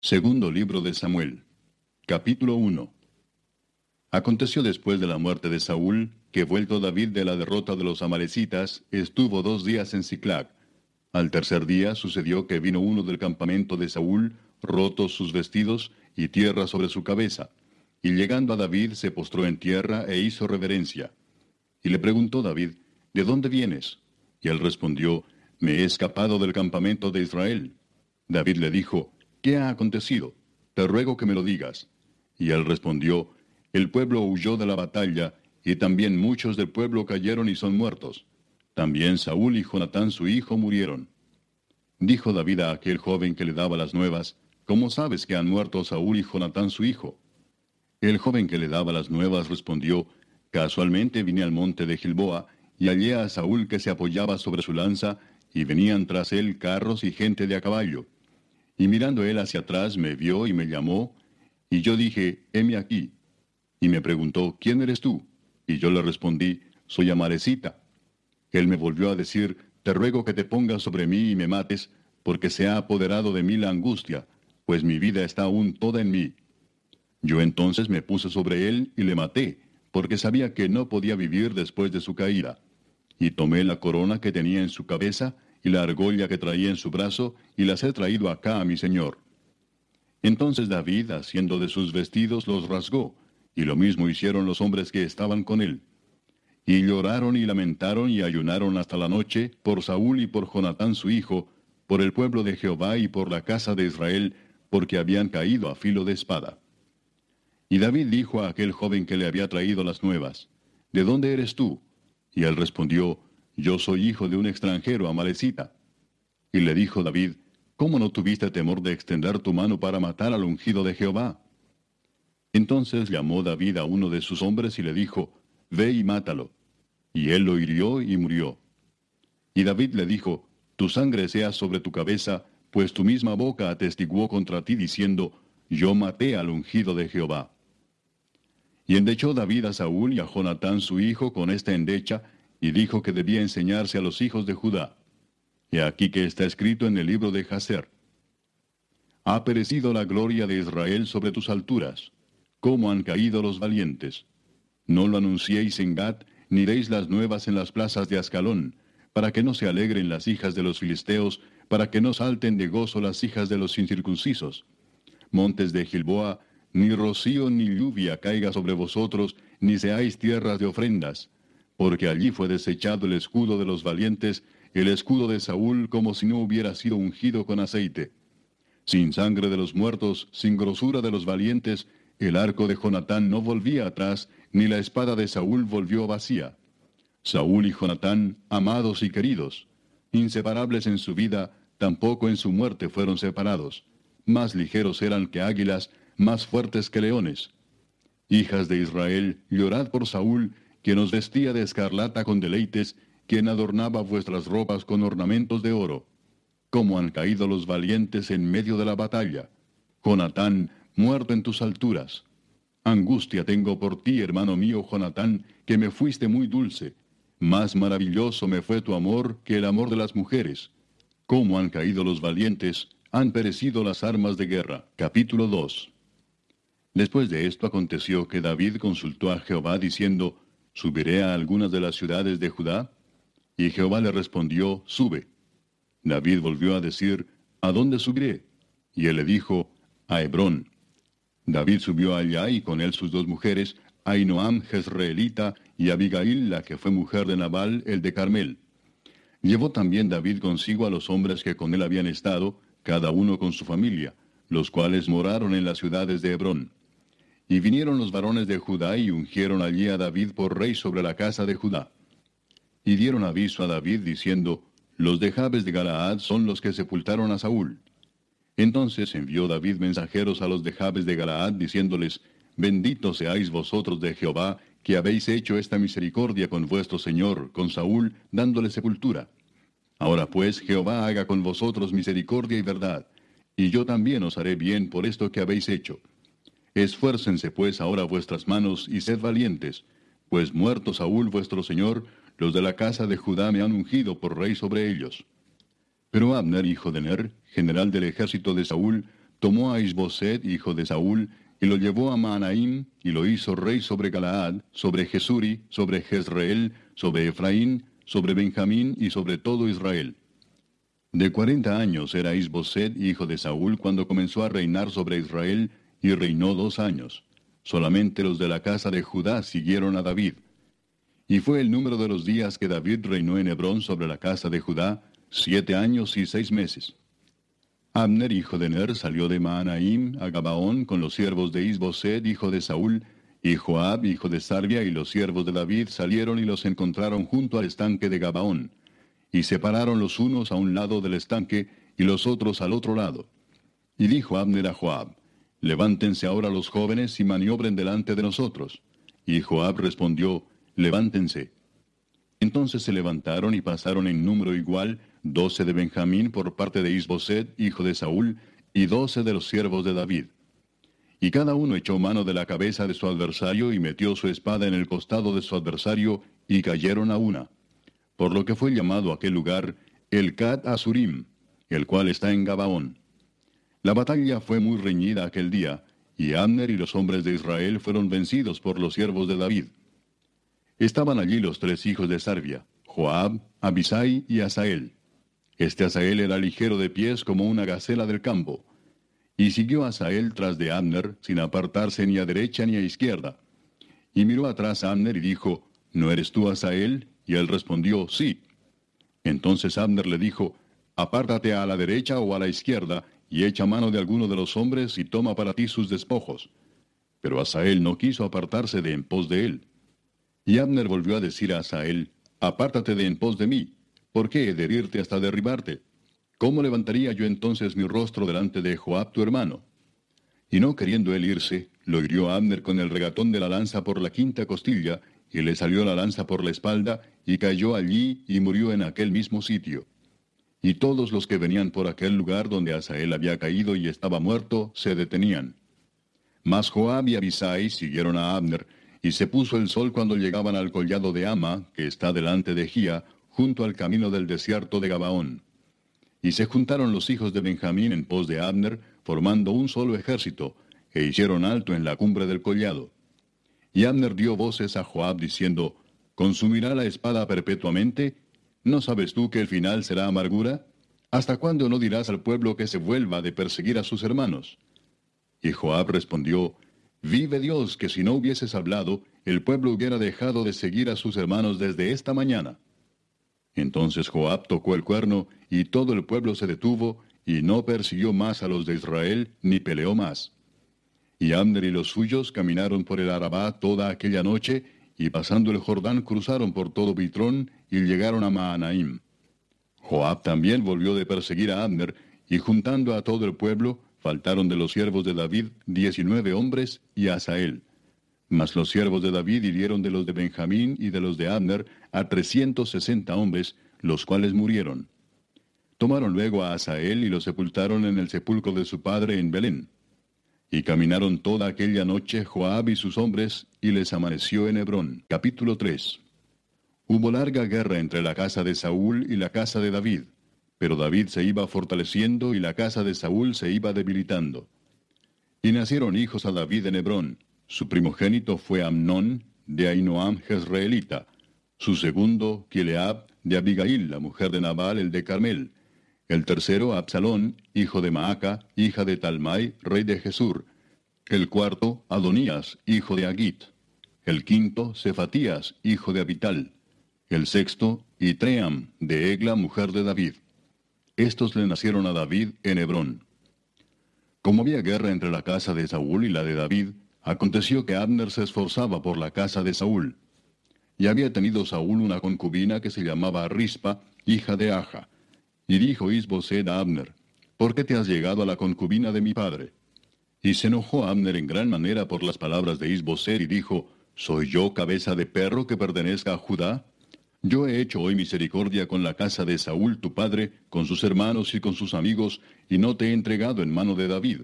Segundo libro de Samuel. Capítulo 1. Aconteció después de la muerte de Saúl, que vuelto David de la derrota de los amalecitas, estuvo dos días en Ciclac. Al tercer día sucedió que vino uno del campamento de Saúl, rotos sus vestidos y tierra sobre su cabeza. Y llegando a David se postró en tierra e hizo reverencia. Y le preguntó David, ¿De dónde vienes? Y él respondió, Me he escapado del campamento de Israel. David le dijo, ¿qué ha acontecido? Te ruego que me lo digas. Y él respondió, El pueblo huyó de la batalla, y también muchos del pueblo cayeron y son muertos. También Saúl y Jonatán su hijo murieron. Dijo David a aquel joven que le daba las nuevas, ¿Cómo sabes que han muerto Saúl y Jonatán su hijo? El joven que le daba las nuevas respondió, Casualmente vine al monte de Gilboa, y hallé a Saúl que se apoyaba sobre su lanza, y venían tras él carros y gente de a caballo. Y mirando él hacia atrás me vio y me llamó, y yo dije, heme aquí. Y me preguntó, ¿quién eres tú? Y yo le respondí, soy Amarecita. Él me volvió a decir, te ruego que te pongas sobre mí y me mates, porque se ha apoderado de mí la angustia, pues mi vida está aún toda en mí. Yo entonces me puse sobre él y le maté, porque sabía que no podía vivir después de su caída. Y tomé la corona que tenía en su cabeza, y la argolla que traía en su brazo, y las he traído acá a mi señor. Entonces David, haciendo de sus vestidos, los rasgó, y lo mismo hicieron los hombres que estaban con él. Y lloraron y lamentaron y ayunaron hasta la noche por Saúl y por Jonatán su hijo, por el pueblo de Jehová y por la casa de Israel, porque habían caído a filo de espada. Y David dijo a aquel joven que le había traído las nuevas, ¿De dónde eres tú? Y él respondió, yo soy hijo de un extranjero, Amalecita. Y le dijo David, ¿cómo no tuviste temor de extender tu mano para matar al ungido de Jehová? Entonces llamó David a uno de sus hombres y le dijo, Ve y mátalo. Y él lo hirió y murió. Y David le dijo, Tu sangre sea sobre tu cabeza, pues tu misma boca atestiguó contra ti diciendo, Yo maté al ungido de Jehová. Y endechó David a Saúl y a Jonatán su hijo con esta endecha, y dijo que debía enseñarse a los hijos de Judá. Y aquí que está escrito en el libro de Jaser. Ha perecido la gloria de Israel sobre tus alturas. ¿Cómo han caído los valientes? No lo anunciéis en Gad, ni deis las nuevas en las plazas de Ascalón, para que no se alegren las hijas de los filisteos, para que no salten de gozo las hijas de los incircuncisos. Montes de Gilboa, ni rocío ni lluvia caiga sobre vosotros, ni seáis tierras de ofrendas, porque allí fue desechado el escudo de los valientes, el escudo de Saúl como si no hubiera sido ungido con aceite. Sin sangre de los muertos, sin grosura de los valientes, el arco de Jonatán no volvía atrás, ni la espada de Saúl volvió vacía. Saúl y Jonatán, amados y queridos, inseparables en su vida, tampoco en su muerte fueron separados. Más ligeros eran que águilas, más fuertes que leones. Hijas de Israel, llorad por Saúl, quien os vestía de escarlata con deleites, quien adornaba vuestras ropas con ornamentos de oro. Cómo han caído los valientes en medio de la batalla. Jonatán, muerto en tus alturas. Angustia tengo por ti, hermano mío Jonatán, que me fuiste muy dulce. Más maravilloso me fue tu amor que el amor de las mujeres. Cómo han caído los valientes, han perecido las armas de guerra. Capítulo 2. Después de esto aconteció que David consultó a Jehová diciendo, ¿Subiré a algunas de las ciudades de Judá? Y Jehová le respondió, Sube. David volvió a decir, ¿A dónde subiré? Y él le dijo, A Hebrón. David subió allá y con él sus dos mujeres, Ainoam Jezreelita y Abigail, la que fue mujer de Nabal, el de Carmel. Llevó también David consigo a los hombres que con él habían estado, cada uno con su familia, los cuales moraron en las ciudades de Hebrón. Y vinieron los varones de Judá y ungieron allí a David por rey sobre la casa de Judá. Y dieron aviso a David diciendo, Los de Jabes de Galaad son los que sepultaron a Saúl. Entonces envió David mensajeros a los de Jabes de Galaad diciéndoles, Benditos seáis vosotros de Jehová, que habéis hecho esta misericordia con vuestro Señor, con Saúl, dándole sepultura. Ahora pues Jehová haga con vosotros misericordia y verdad, y yo también os haré bien por esto que habéis hecho. Esfuércense pues ahora vuestras manos y sed valientes, pues muerto Saúl vuestro señor, los de la casa de Judá me han ungido por rey sobre ellos. Pero Abner, hijo de Ner, general del ejército de Saúl, tomó a Isboset, hijo de Saúl, y lo llevó a Maanaim, y lo hizo rey sobre Galaad, sobre Jesuri, sobre Jezreel, sobre Efraín, sobre Benjamín y sobre todo Israel. De cuarenta años era Isboset, hijo de Saúl, cuando comenzó a reinar sobre Israel, y reinó dos años. Solamente los de la casa de Judá siguieron a David. Y fue el número de los días que David reinó en Hebrón sobre la casa de Judá, siete años y seis meses. Abner, hijo de Ner, salió de Maanaim a Gabaón con los siervos de Isboset, hijo de Saúl, y Joab, hijo de Sarbia, y los siervos de David salieron y los encontraron junto al estanque de Gabaón. Y separaron los unos a un lado del estanque y los otros al otro lado. Y dijo Abner a Joab, Levántense ahora los jóvenes y maniobren delante de nosotros. Y Joab respondió, Levántense. Entonces se levantaron y pasaron en número igual doce de Benjamín por parte de Isboset, hijo de Saúl, y doce de los siervos de David. Y cada uno echó mano de la cabeza de su adversario y metió su espada en el costado de su adversario, y cayeron a una. Por lo que fue llamado aquel lugar el Cat Azurim, el cual está en Gabaón. La batalla fue muy reñida aquel día, y Abner y los hombres de Israel fueron vencidos por los siervos de David. Estaban allí los tres hijos de Sarbia, Joab, Abisai y Asael. Este Asael era ligero de pies como una gacela del campo. Y siguió Asael tras de Abner, sin apartarse ni a derecha ni a izquierda. Y miró atrás a Abner y dijo, ¿No eres tú Asael? Y él respondió, sí. Entonces Abner le dijo, Apártate a la derecha o a la izquierda, y echa mano de alguno de los hombres y toma para ti sus despojos. Pero Asael no quiso apartarse de en pos de él. Y Abner volvió a decir a Asael, Apártate de en pos de mí, ¿Por qué herirte hasta derribarte? ¿Cómo levantaría yo entonces mi rostro delante de Joab tu hermano? Y no queriendo él irse, lo hirió Abner con el regatón de la lanza por la quinta costilla, y le salió la lanza por la espalda, y cayó allí y murió en aquel mismo sitio. Y todos los que venían por aquel lugar donde Asael había caído y estaba muerto, se detenían. Mas Joab y Abisai siguieron a Abner, y se puso el sol cuando llegaban al collado de Ama, que está delante de Gía, junto al camino del desierto de Gabaón. Y se juntaron los hijos de Benjamín en pos de Abner, formando un solo ejército, e hicieron alto en la cumbre del collado. Y Abner dio voces a Joab diciendo, ¿Consumirá la espada perpetuamente? ¿No sabes tú que el final será amargura? ¿Hasta cuándo no dirás al pueblo que se vuelva de perseguir a sus hermanos? Y Joab respondió, Vive Dios que si no hubieses hablado, el pueblo hubiera dejado de seguir a sus hermanos desde esta mañana. Entonces Joab tocó el cuerno, y todo el pueblo se detuvo, y no persiguió más a los de Israel, ni peleó más. Y Abner y los suyos caminaron por el Arabá toda aquella noche, y pasando el Jordán cruzaron por todo Bitrón, y llegaron a Maanaim. Joab también volvió de perseguir a Abner, y juntando a todo el pueblo, faltaron de los siervos de David diecinueve hombres y Asael. Mas los siervos de David hirieron de los de Benjamín y de los de Abner a trescientos sesenta hombres, los cuales murieron. Tomaron luego a Asael y lo sepultaron en el sepulcro de su padre en Belén. Y caminaron toda aquella noche Joab y sus hombres, y les amaneció en Hebrón. Capítulo 3 Hubo larga guerra entre la casa de Saúl y la casa de David, pero David se iba fortaleciendo y la casa de Saúl se iba debilitando. Y nacieron hijos a David en Hebrón, su primogénito fue Amnón, de Ainoam Jezreelita. Su segundo, Kileab, de Abigail, la mujer de Nabal, el de Carmel. El tercero, Absalón, hijo de Maaca, hija de Talmai, rey de Jesur. El cuarto, Adonías, hijo de Agit. El quinto, Cefatías, hijo de Abital. El sexto, Itream, de Egla, mujer de David. Estos le nacieron a David en Hebrón. Como había guerra entre la casa de Saúl y la de David, Aconteció que Abner se esforzaba por la casa de Saúl. Y había tenido Saúl una concubina que se llamaba Rispa, hija de Aja. Y dijo Isbosed a Abner, ¿por qué te has llegado a la concubina de mi padre? Y se enojó Abner en gran manera por las palabras de Isbosed y dijo, ¿soy yo cabeza de perro que pertenezca a Judá? Yo he hecho hoy misericordia con la casa de Saúl tu padre, con sus hermanos y con sus amigos, y no te he entregado en mano de David.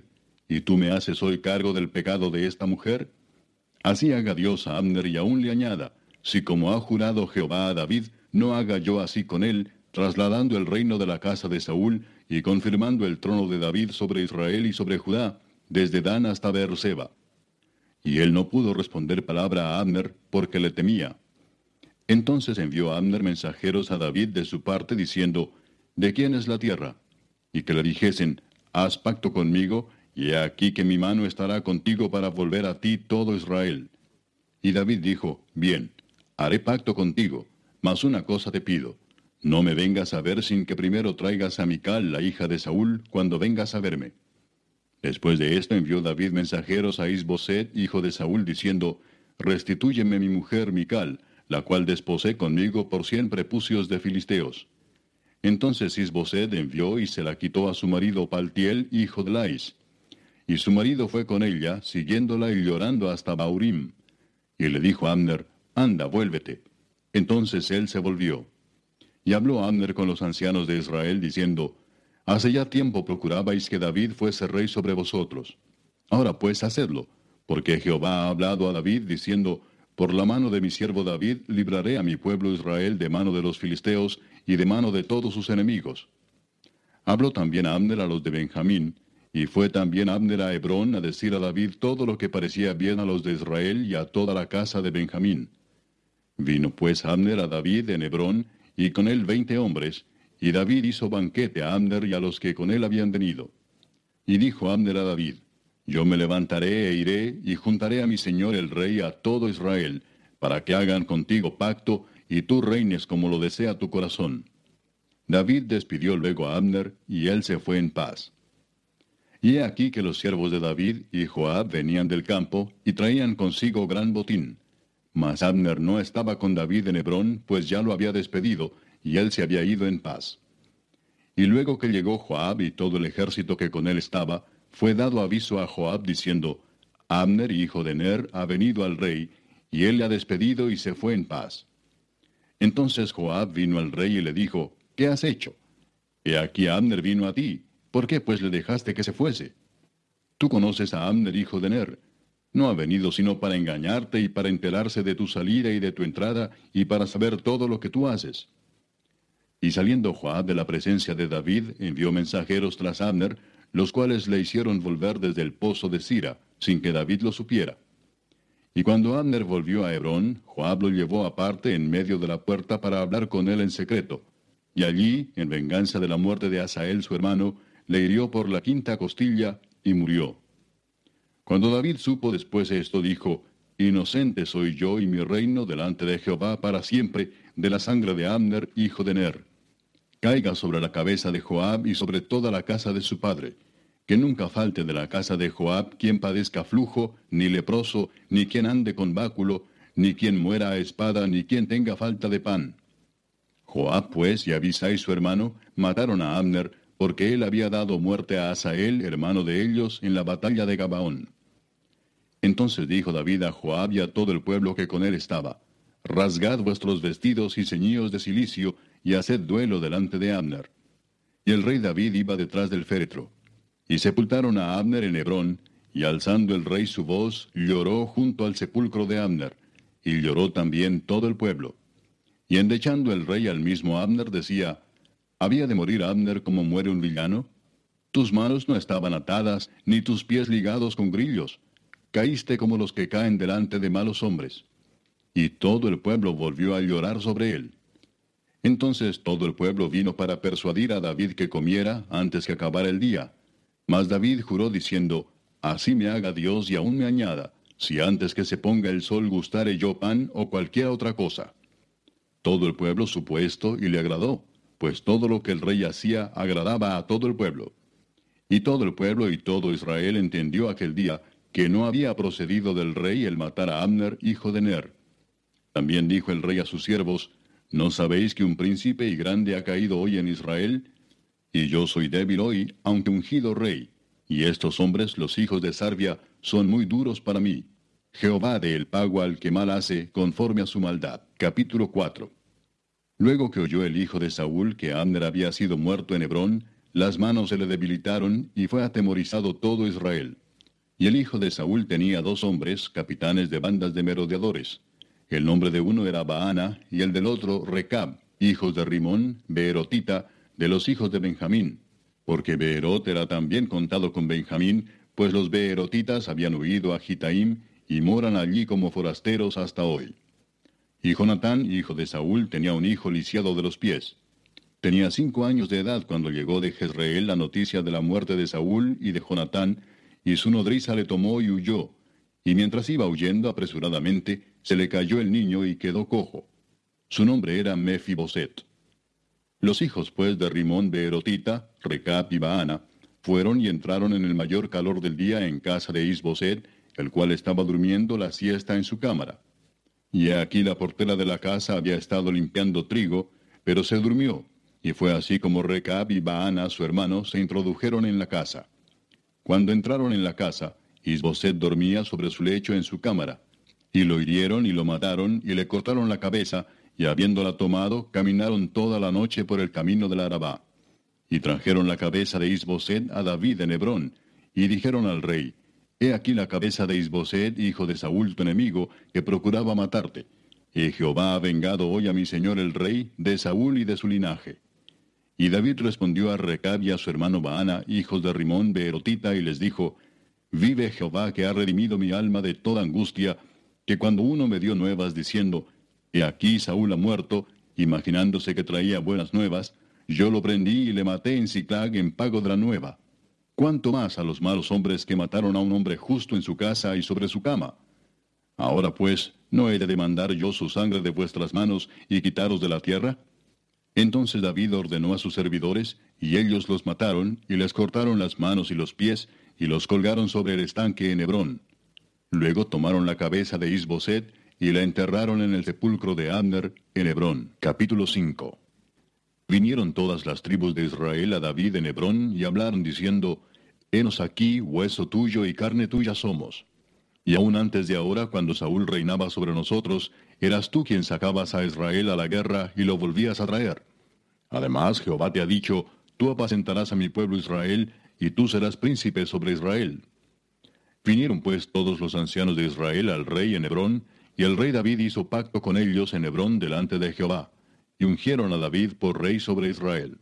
¿Y tú me haces hoy cargo del pecado de esta mujer? Así haga Dios a Abner y aún le añada, si como ha jurado Jehová a David, no haga yo así con él, trasladando el reino de la casa de Saúl y confirmando el trono de David sobre Israel y sobre Judá, desde Dan hasta Beerseba. Y él no pudo responder palabra a Abner porque le temía. Entonces envió Abner mensajeros a David de su parte diciendo, ¿De quién es la tierra? Y que le dijesen, Haz pacto conmigo, y he aquí que mi mano estará contigo para volver a ti todo Israel. Y David dijo, Bien, haré pacto contigo, mas una cosa te pido, no me vengas a ver sin que primero traigas a Mical, la hija de Saúl, cuando vengas a verme. Después de esto envió David mensajeros a Isboset, hijo de Saúl, diciendo, Restitúyeme mi mujer Mical, la cual desposé conmigo por cien prepucios de filisteos. Entonces Isboset envió y se la quitó a su marido Paltiel, hijo de Lais. Y su marido fue con ella, siguiéndola y llorando hasta Baurim. Y le dijo a Abner, Anda, vuélvete. Entonces él se volvió. Y habló Abner con los ancianos de Israel, diciendo, Hace ya tiempo procurabais que David fuese rey sobre vosotros. Ahora pues hacedlo, porque Jehová ha hablado a David, diciendo, por la mano de mi siervo David libraré a mi pueblo Israel de mano de los filisteos y de mano de todos sus enemigos. Habló también Abner a los de Benjamín, y fue también Abner a Hebrón a decir a David todo lo que parecía bien a los de Israel y a toda la casa de Benjamín. Vino pues Abner a David en Hebrón, y con él veinte hombres, y David hizo banquete a Abner y a los que con él habían venido. Y dijo Abner a David, yo me levantaré e iré y juntaré a mi señor el rey a todo Israel, para que hagan contigo pacto y tú reines como lo desea tu corazón. David despidió luego a Abner y él se fue en paz. Y he aquí que los siervos de David y Joab venían del campo y traían consigo gran botín. Mas Abner no estaba con David en Hebrón, pues ya lo había despedido, y él se había ido en paz. Y luego que llegó Joab y todo el ejército que con él estaba, fue dado aviso a Joab diciendo, Abner, hijo de Ner, ha venido al rey, y él le ha despedido y se fue en paz. Entonces Joab vino al rey y le dijo, ¿qué has hecho? He aquí Abner vino a ti, ¿por qué pues le dejaste que se fuese? Tú conoces a Abner, hijo de Ner. No ha venido sino para engañarte y para enterarse de tu salida y de tu entrada y para saber todo lo que tú haces. Y saliendo Joab de la presencia de David, envió mensajeros tras Abner, los cuales le hicieron volver desde el pozo de Sira, sin que David lo supiera. Y cuando Abner volvió a Hebrón, Joab lo llevó aparte en medio de la puerta para hablar con él en secreto. Y allí, en venganza de la muerte de Asael su hermano, le hirió por la quinta costilla y murió. Cuando David supo después esto, dijo, Inocente soy yo y mi reino delante de Jehová para siempre de la sangre de Abner, hijo de Ner caiga sobre la cabeza de Joab y sobre toda la casa de su padre. Que nunca falte de la casa de Joab quien padezca flujo, ni leproso, ni quien ande con báculo, ni quien muera a espada, ni quien tenga falta de pan. Joab, pues, y Abisai su hermano, mataron a Abner, porque él había dado muerte a Asael, hermano de ellos, en la batalla de Gabaón. Entonces dijo David a Joab y a todo el pueblo que con él estaba, Rasgad vuestros vestidos y ceñíos de cilicio, y haced duelo delante de Abner. Y el rey David iba detrás del féretro. Y sepultaron a Abner en Hebrón, y alzando el rey su voz, lloró junto al sepulcro de Abner, y lloró también todo el pueblo. Y endechando el rey al mismo Abner, decía, ¿Había de morir Abner como muere un villano? Tus manos no estaban atadas, ni tus pies ligados con grillos. Caíste como los que caen delante de malos hombres. Y todo el pueblo volvió a llorar sobre él. Entonces todo el pueblo vino para persuadir a David que comiera antes que acabara el día. Mas David juró diciendo, Así me haga Dios y aún me añada, si antes que se ponga el sol gustare yo pan o cualquier otra cosa. Todo el pueblo supo esto y le agradó, pues todo lo que el rey hacía agradaba a todo el pueblo. Y todo el pueblo y todo Israel entendió aquel día que no había procedido del rey el matar a Abner, hijo de Ner. También dijo el rey a sus siervos, ¿No sabéis que un príncipe y grande ha caído hoy en Israel? Y yo soy débil hoy, aunque ungido rey. Y estos hombres, los hijos de Sarvia, son muy duros para mí. Jehová de el pago al que mal hace, conforme a su maldad. Capítulo 4. Luego que oyó el hijo de Saúl que Abner había sido muerto en Hebrón, las manos se le debilitaron y fue atemorizado todo Israel. Y el hijo de Saúl tenía dos hombres, capitanes de bandas de merodeadores. El nombre de uno era Baana y el del otro Recab, hijos de Rimón, Beerotita, de los hijos de Benjamín. porque Beerot era también contado con Benjamín, pues los Beerotitas habían huido a Gitaim y moran allí como forasteros hasta hoy. Y Jonatán, hijo de Saúl, tenía un hijo lisiado de los pies. Tenía cinco años de edad cuando llegó de Jezreel la noticia de la muerte de Saúl y de Jonatán, y su nodriza le tomó y huyó. Y mientras iba huyendo apresuradamente, se le cayó el niño y quedó cojo. Su nombre era Mefiboset. Los hijos, pues, de Rimón de Erotita, Recap y Baana, fueron y entraron en el mayor calor del día en casa de Isboset, el cual estaba durmiendo la siesta en su cámara. Y aquí la portera de la casa había estado limpiando trigo, pero se durmió, y fue así como Recab y Baana, su hermano, se introdujeron en la casa. Cuando entraron en la casa, Isboset dormía sobre su lecho en su cámara, y lo hirieron y lo mataron y le cortaron la cabeza, y habiéndola tomado, caminaron toda la noche por el camino del Arabá. Y trajeron la cabeza de Isboset a David en Hebrón, y dijeron al rey, He aquí la cabeza de Isboset, hijo de Saúl tu enemigo, que procuraba matarte. Y Jehová ha vengado hoy a mi señor el rey de Saúl y de su linaje. Y David respondió a Recab y a su hermano Baana, hijos de Rimón de Erotita, y les dijo, Vive Jehová que ha redimido mi alma de toda angustia, que cuando uno me dio nuevas diciendo, He aquí Saúl ha muerto, imaginándose que traía buenas nuevas, yo lo prendí y le maté en Ciclag en pago de la nueva. ¿Cuánto más a los malos hombres que mataron a un hombre justo en su casa y sobre su cama? Ahora pues, ¿no he de demandar yo su sangre de vuestras manos y quitaros de la tierra? Entonces David ordenó a sus servidores, y ellos los mataron, y les cortaron las manos y los pies, y los colgaron sobre el estanque en Hebrón. Luego tomaron la cabeza de Isboset, y la enterraron en el sepulcro de Abner, en Hebrón. Capítulo 5 Vinieron todas las tribus de Israel a David en Hebrón, y hablaron diciendo, Henos aquí, hueso tuyo y carne tuya somos. Y aún antes de ahora, cuando Saúl reinaba sobre nosotros, eras tú quien sacabas a Israel a la guerra y lo volvías a traer. Además, Jehová te ha dicho, tú apacentarás a mi pueblo Israel, y tú serás príncipe sobre Israel. Vinieron pues todos los ancianos de Israel al rey en Hebrón, y el rey David hizo pacto con ellos en Hebrón delante de Jehová, y ungieron a David por rey sobre Israel.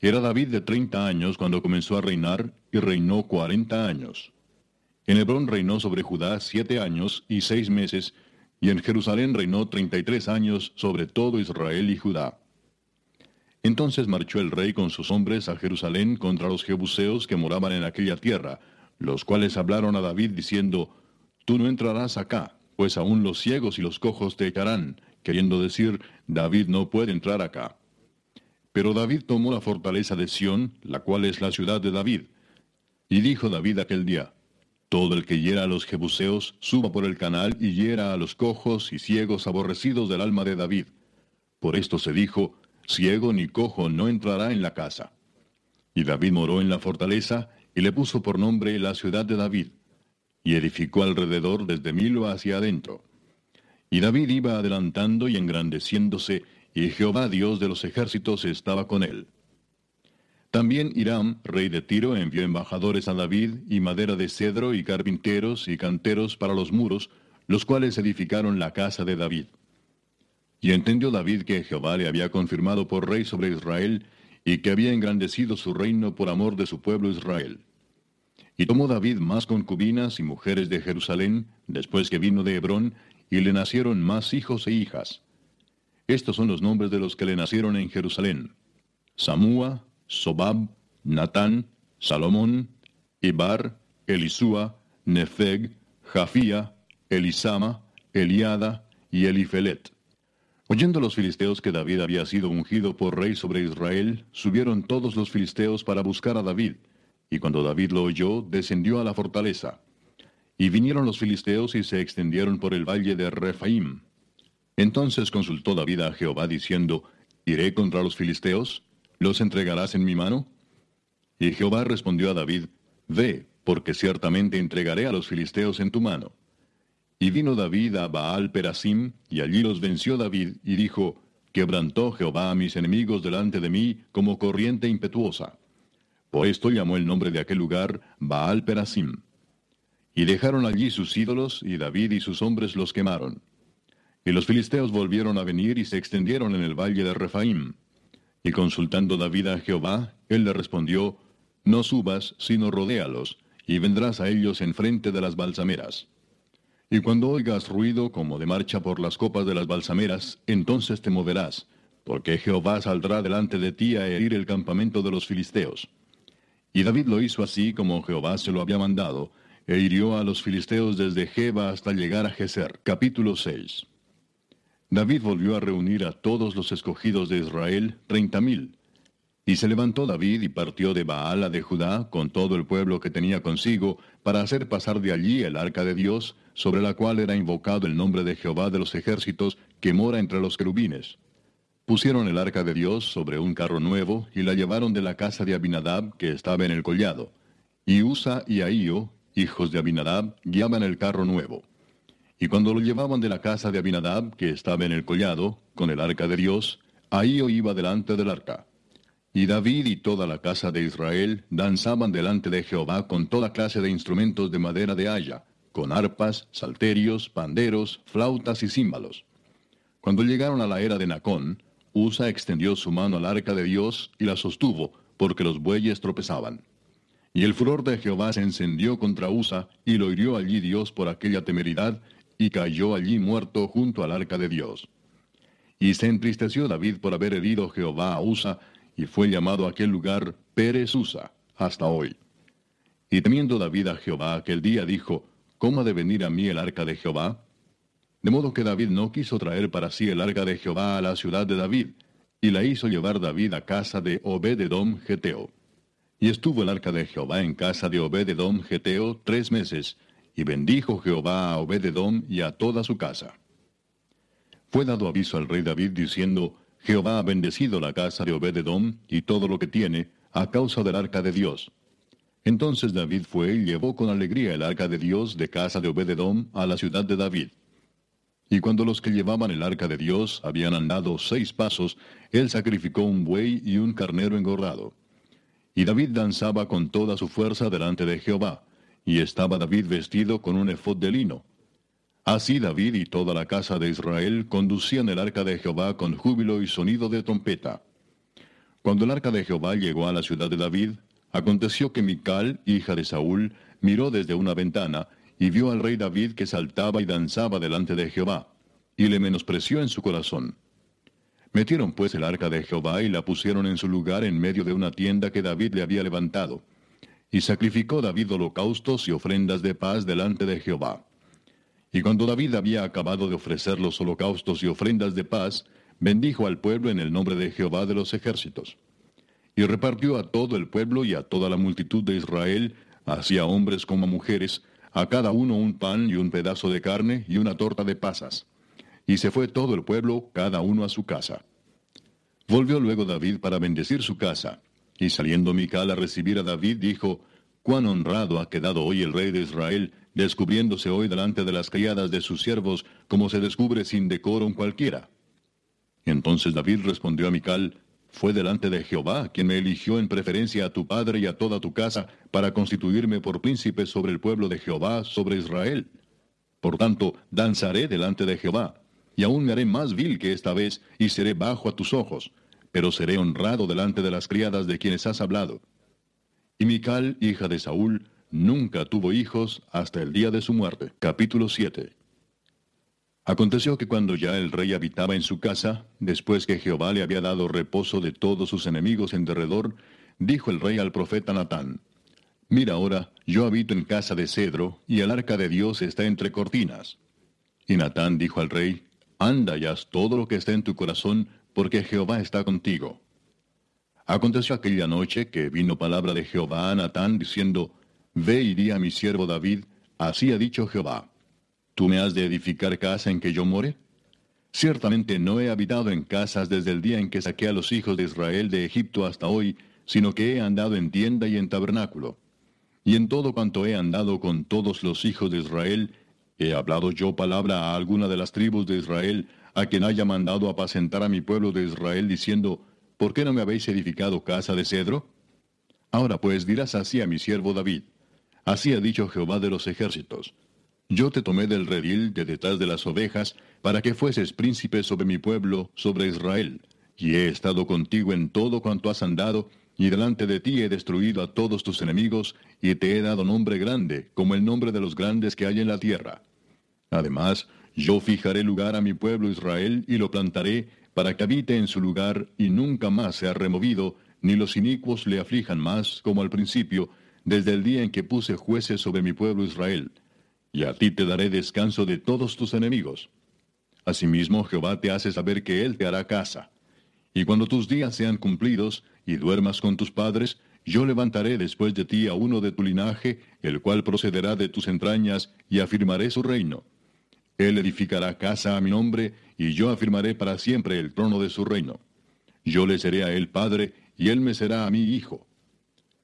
Era David de treinta años cuando comenzó a reinar, y reinó cuarenta años. En Hebrón reinó sobre Judá siete años y seis meses, y en Jerusalén reinó treinta y tres años sobre todo Israel y Judá. Entonces marchó el rey con sus hombres a Jerusalén contra los jebuseos que moraban en aquella tierra, los cuales hablaron a David diciendo, Tú no entrarás acá, pues aún los ciegos y los cojos te echarán, queriendo decir, David no puede entrar acá. Pero David tomó la fortaleza de Sión, la cual es la ciudad de David. Y dijo David aquel día, todo el que hiera a los jebuseos suba por el canal y hiera a los cojos y ciegos aborrecidos del alma de David. Por esto se dijo, ciego ni cojo no entrará en la casa. Y David moró en la fortaleza y le puso por nombre la ciudad de David, y edificó alrededor desde Milo hacia adentro. Y David iba adelantando y engrandeciéndose, y Jehová Dios de los ejércitos estaba con él. También Hiram, rey de Tiro, envió embajadores a David y madera de cedro y carpinteros y canteros para los muros, los cuales edificaron la casa de David. Y entendió David que Jehová le había confirmado por rey sobre Israel y que había engrandecido su reino por amor de su pueblo Israel. Y tomó David más concubinas y mujeres de Jerusalén, después que vino de Hebrón, y le nacieron más hijos e hijas. Estos son los nombres de los que le nacieron en Jerusalén. Samúa, Sobab, Natán, Salomón, Ibar, Elisúa, Nefeg, Jafía, Elisama, Eliada y Elifelet. Oyendo los filisteos que David había sido ungido por rey sobre Israel, subieron todos los filisteos para buscar a David, y cuando David lo oyó, descendió a la fortaleza. Y vinieron los filisteos y se extendieron por el valle de Refaim. Entonces consultó David a Jehová diciendo, ¿Iré contra los filisteos? ¿Los entregarás en mi mano? Y Jehová respondió a David, Ve, porque ciertamente entregaré a los filisteos en tu mano. Y vino David a Baal Perasim, y allí los venció David, y dijo, Quebrantó Jehová a mis enemigos delante de mí como corriente impetuosa. Por esto llamó el nombre de aquel lugar Baal Perasim. Y dejaron allí sus ídolos, y David y sus hombres los quemaron. Y los filisteos volvieron a venir y se extendieron en el valle de Refaim. Y consultando David a Jehová, él le respondió, No subas, sino rodéalos, y vendrás a ellos enfrente de las balsameras. Y cuando oigas ruido como de marcha por las copas de las balsameras, entonces te moverás, porque Jehová saldrá delante de ti a herir el campamento de los filisteos. Y David lo hizo así como Jehová se lo había mandado, e hirió a los filisteos desde Jeba hasta llegar a Geser. Capítulo 6. David volvió a reunir a todos los escogidos de Israel, treinta mil. Y se levantó David y partió de Baala de Judá con todo el pueblo que tenía consigo, para hacer pasar de allí el arca de Dios, sobre la cual era invocado el nombre de Jehová de los ejércitos, que mora entre los querubines. Pusieron el arca de Dios sobre un carro nuevo y la llevaron de la casa de Abinadab que estaba en el collado. Y Usa y Ahío, hijos de Abinadab, guiaban el carro nuevo. Y cuando lo llevaban de la casa de Abinadab que estaba en el collado, con el arca de Dios, Ahío iba delante del arca. Y David y toda la casa de Israel danzaban delante de Jehová con toda clase de instrumentos de madera de haya, con arpas, salterios, panderos, flautas y címbalos. Cuando llegaron a la era de Nacón, Usa extendió su mano al arca de Dios y la sostuvo, porque los bueyes tropezaban. Y el furor de Jehová se encendió contra Usa, y lo hirió allí Dios por aquella temeridad, y cayó allí muerto junto al arca de Dios. Y se entristeció David por haber herido Jehová a Usa, y fue llamado aquel lugar Pérez Usa, hasta hoy. Y temiendo David a Jehová aquel día dijo, ¿Cómo ha de venir a mí el arca de Jehová? De modo que David no quiso traer para sí el arca de Jehová a la ciudad de David, y la hizo llevar David a casa de Obededom Geteo. Y estuvo el arca de Jehová en casa de Obededom Geteo tres meses, y bendijo Jehová a Obededom y a toda su casa. Fue dado aviso al rey David diciendo, Jehová ha bendecido la casa de Obededom y todo lo que tiene, a causa del arca de Dios. Entonces David fue y llevó con alegría el arca de Dios de casa de Obededom a la ciudad de David. Y cuando los que llevaban el arca de Dios habían andado seis pasos, él sacrificó un buey y un carnero engordado. Y David danzaba con toda su fuerza delante de Jehová, y estaba David vestido con un efod de lino. Así David y toda la casa de Israel conducían el arca de Jehová con júbilo y sonido de trompeta. Cuando el arca de Jehová llegó a la ciudad de David, aconteció que Mical, hija de Saúl, miró desde una ventana, y vio al rey David que saltaba y danzaba delante de Jehová, y le menospreció en su corazón. Metieron pues el arca de Jehová y la pusieron en su lugar en medio de una tienda que David le había levantado. Y sacrificó David holocaustos y ofrendas de paz delante de Jehová. Y cuando David había acabado de ofrecer los holocaustos y ofrendas de paz, bendijo al pueblo en el nombre de Jehová de los ejércitos. Y repartió a todo el pueblo y a toda la multitud de Israel, así a hombres como a mujeres, a cada uno un pan y un pedazo de carne y una torta de pasas. Y se fue todo el pueblo, cada uno a su casa. Volvió luego David para bendecir su casa, y saliendo Mical a recibir a David, dijo, Cuán honrado ha quedado hoy el rey de Israel, descubriéndose hoy delante de las criadas de sus siervos, como se descubre sin decoro cualquiera. Entonces David respondió a Mical, fue delante de Jehová quien me eligió en preferencia a tu padre y a toda tu casa para constituirme por príncipe sobre el pueblo de Jehová, sobre Israel. Por tanto, danzaré delante de Jehová, y aún me haré más vil que esta vez, y seré bajo a tus ojos, pero seré honrado delante de las criadas de quienes has hablado. Y Mical, hija de Saúl, nunca tuvo hijos hasta el día de su muerte. Capítulo 7 Aconteció que cuando ya el rey habitaba en su casa, después que Jehová le había dado reposo de todos sus enemigos en derredor, dijo el rey al profeta Natán, Mira ahora, yo habito en casa de cedro, y el arca de Dios está entre cortinas. Y Natán dijo al rey, Anda y haz todo lo que esté en tu corazón, porque Jehová está contigo. Aconteció aquella noche que vino palabra de Jehová a Natán diciendo, Ve y di a mi siervo David, así ha dicho Jehová. ¿Tú me has de edificar casa en que yo more? Ciertamente no he habitado en casas desde el día en que saqué a los hijos de Israel de Egipto hasta hoy, sino que he andado en tienda y en tabernáculo. Y en todo cuanto he andado con todos los hijos de Israel, he hablado yo palabra a alguna de las tribus de Israel, a quien haya mandado apacentar a mi pueblo de Israel, diciendo, ¿por qué no me habéis edificado casa de cedro? Ahora pues dirás así a mi siervo David, así ha dicho Jehová de los ejércitos, yo te tomé del redil de detrás de las ovejas, para que fueses príncipe sobre mi pueblo, sobre Israel, y he estado contigo en todo cuanto has andado, y delante de ti he destruido a todos tus enemigos, y te he dado nombre grande, como el nombre de los grandes que hay en la tierra. Además, yo fijaré lugar a mi pueblo Israel, y lo plantaré, para que habite en su lugar, y nunca más sea removido, ni los inicuos le aflijan más, como al principio, desde el día en que puse jueces sobre mi pueblo Israel. Y a ti te daré descanso de todos tus enemigos. Asimismo Jehová te hace saber que Él te hará casa. Y cuando tus días sean cumplidos, y duermas con tus padres, yo levantaré después de ti a uno de tu linaje, el cual procederá de tus entrañas, y afirmaré su reino. Él edificará casa a mi nombre, y yo afirmaré para siempre el trono de su reino. Yo le seré a él padre, y él me será a mí hijo.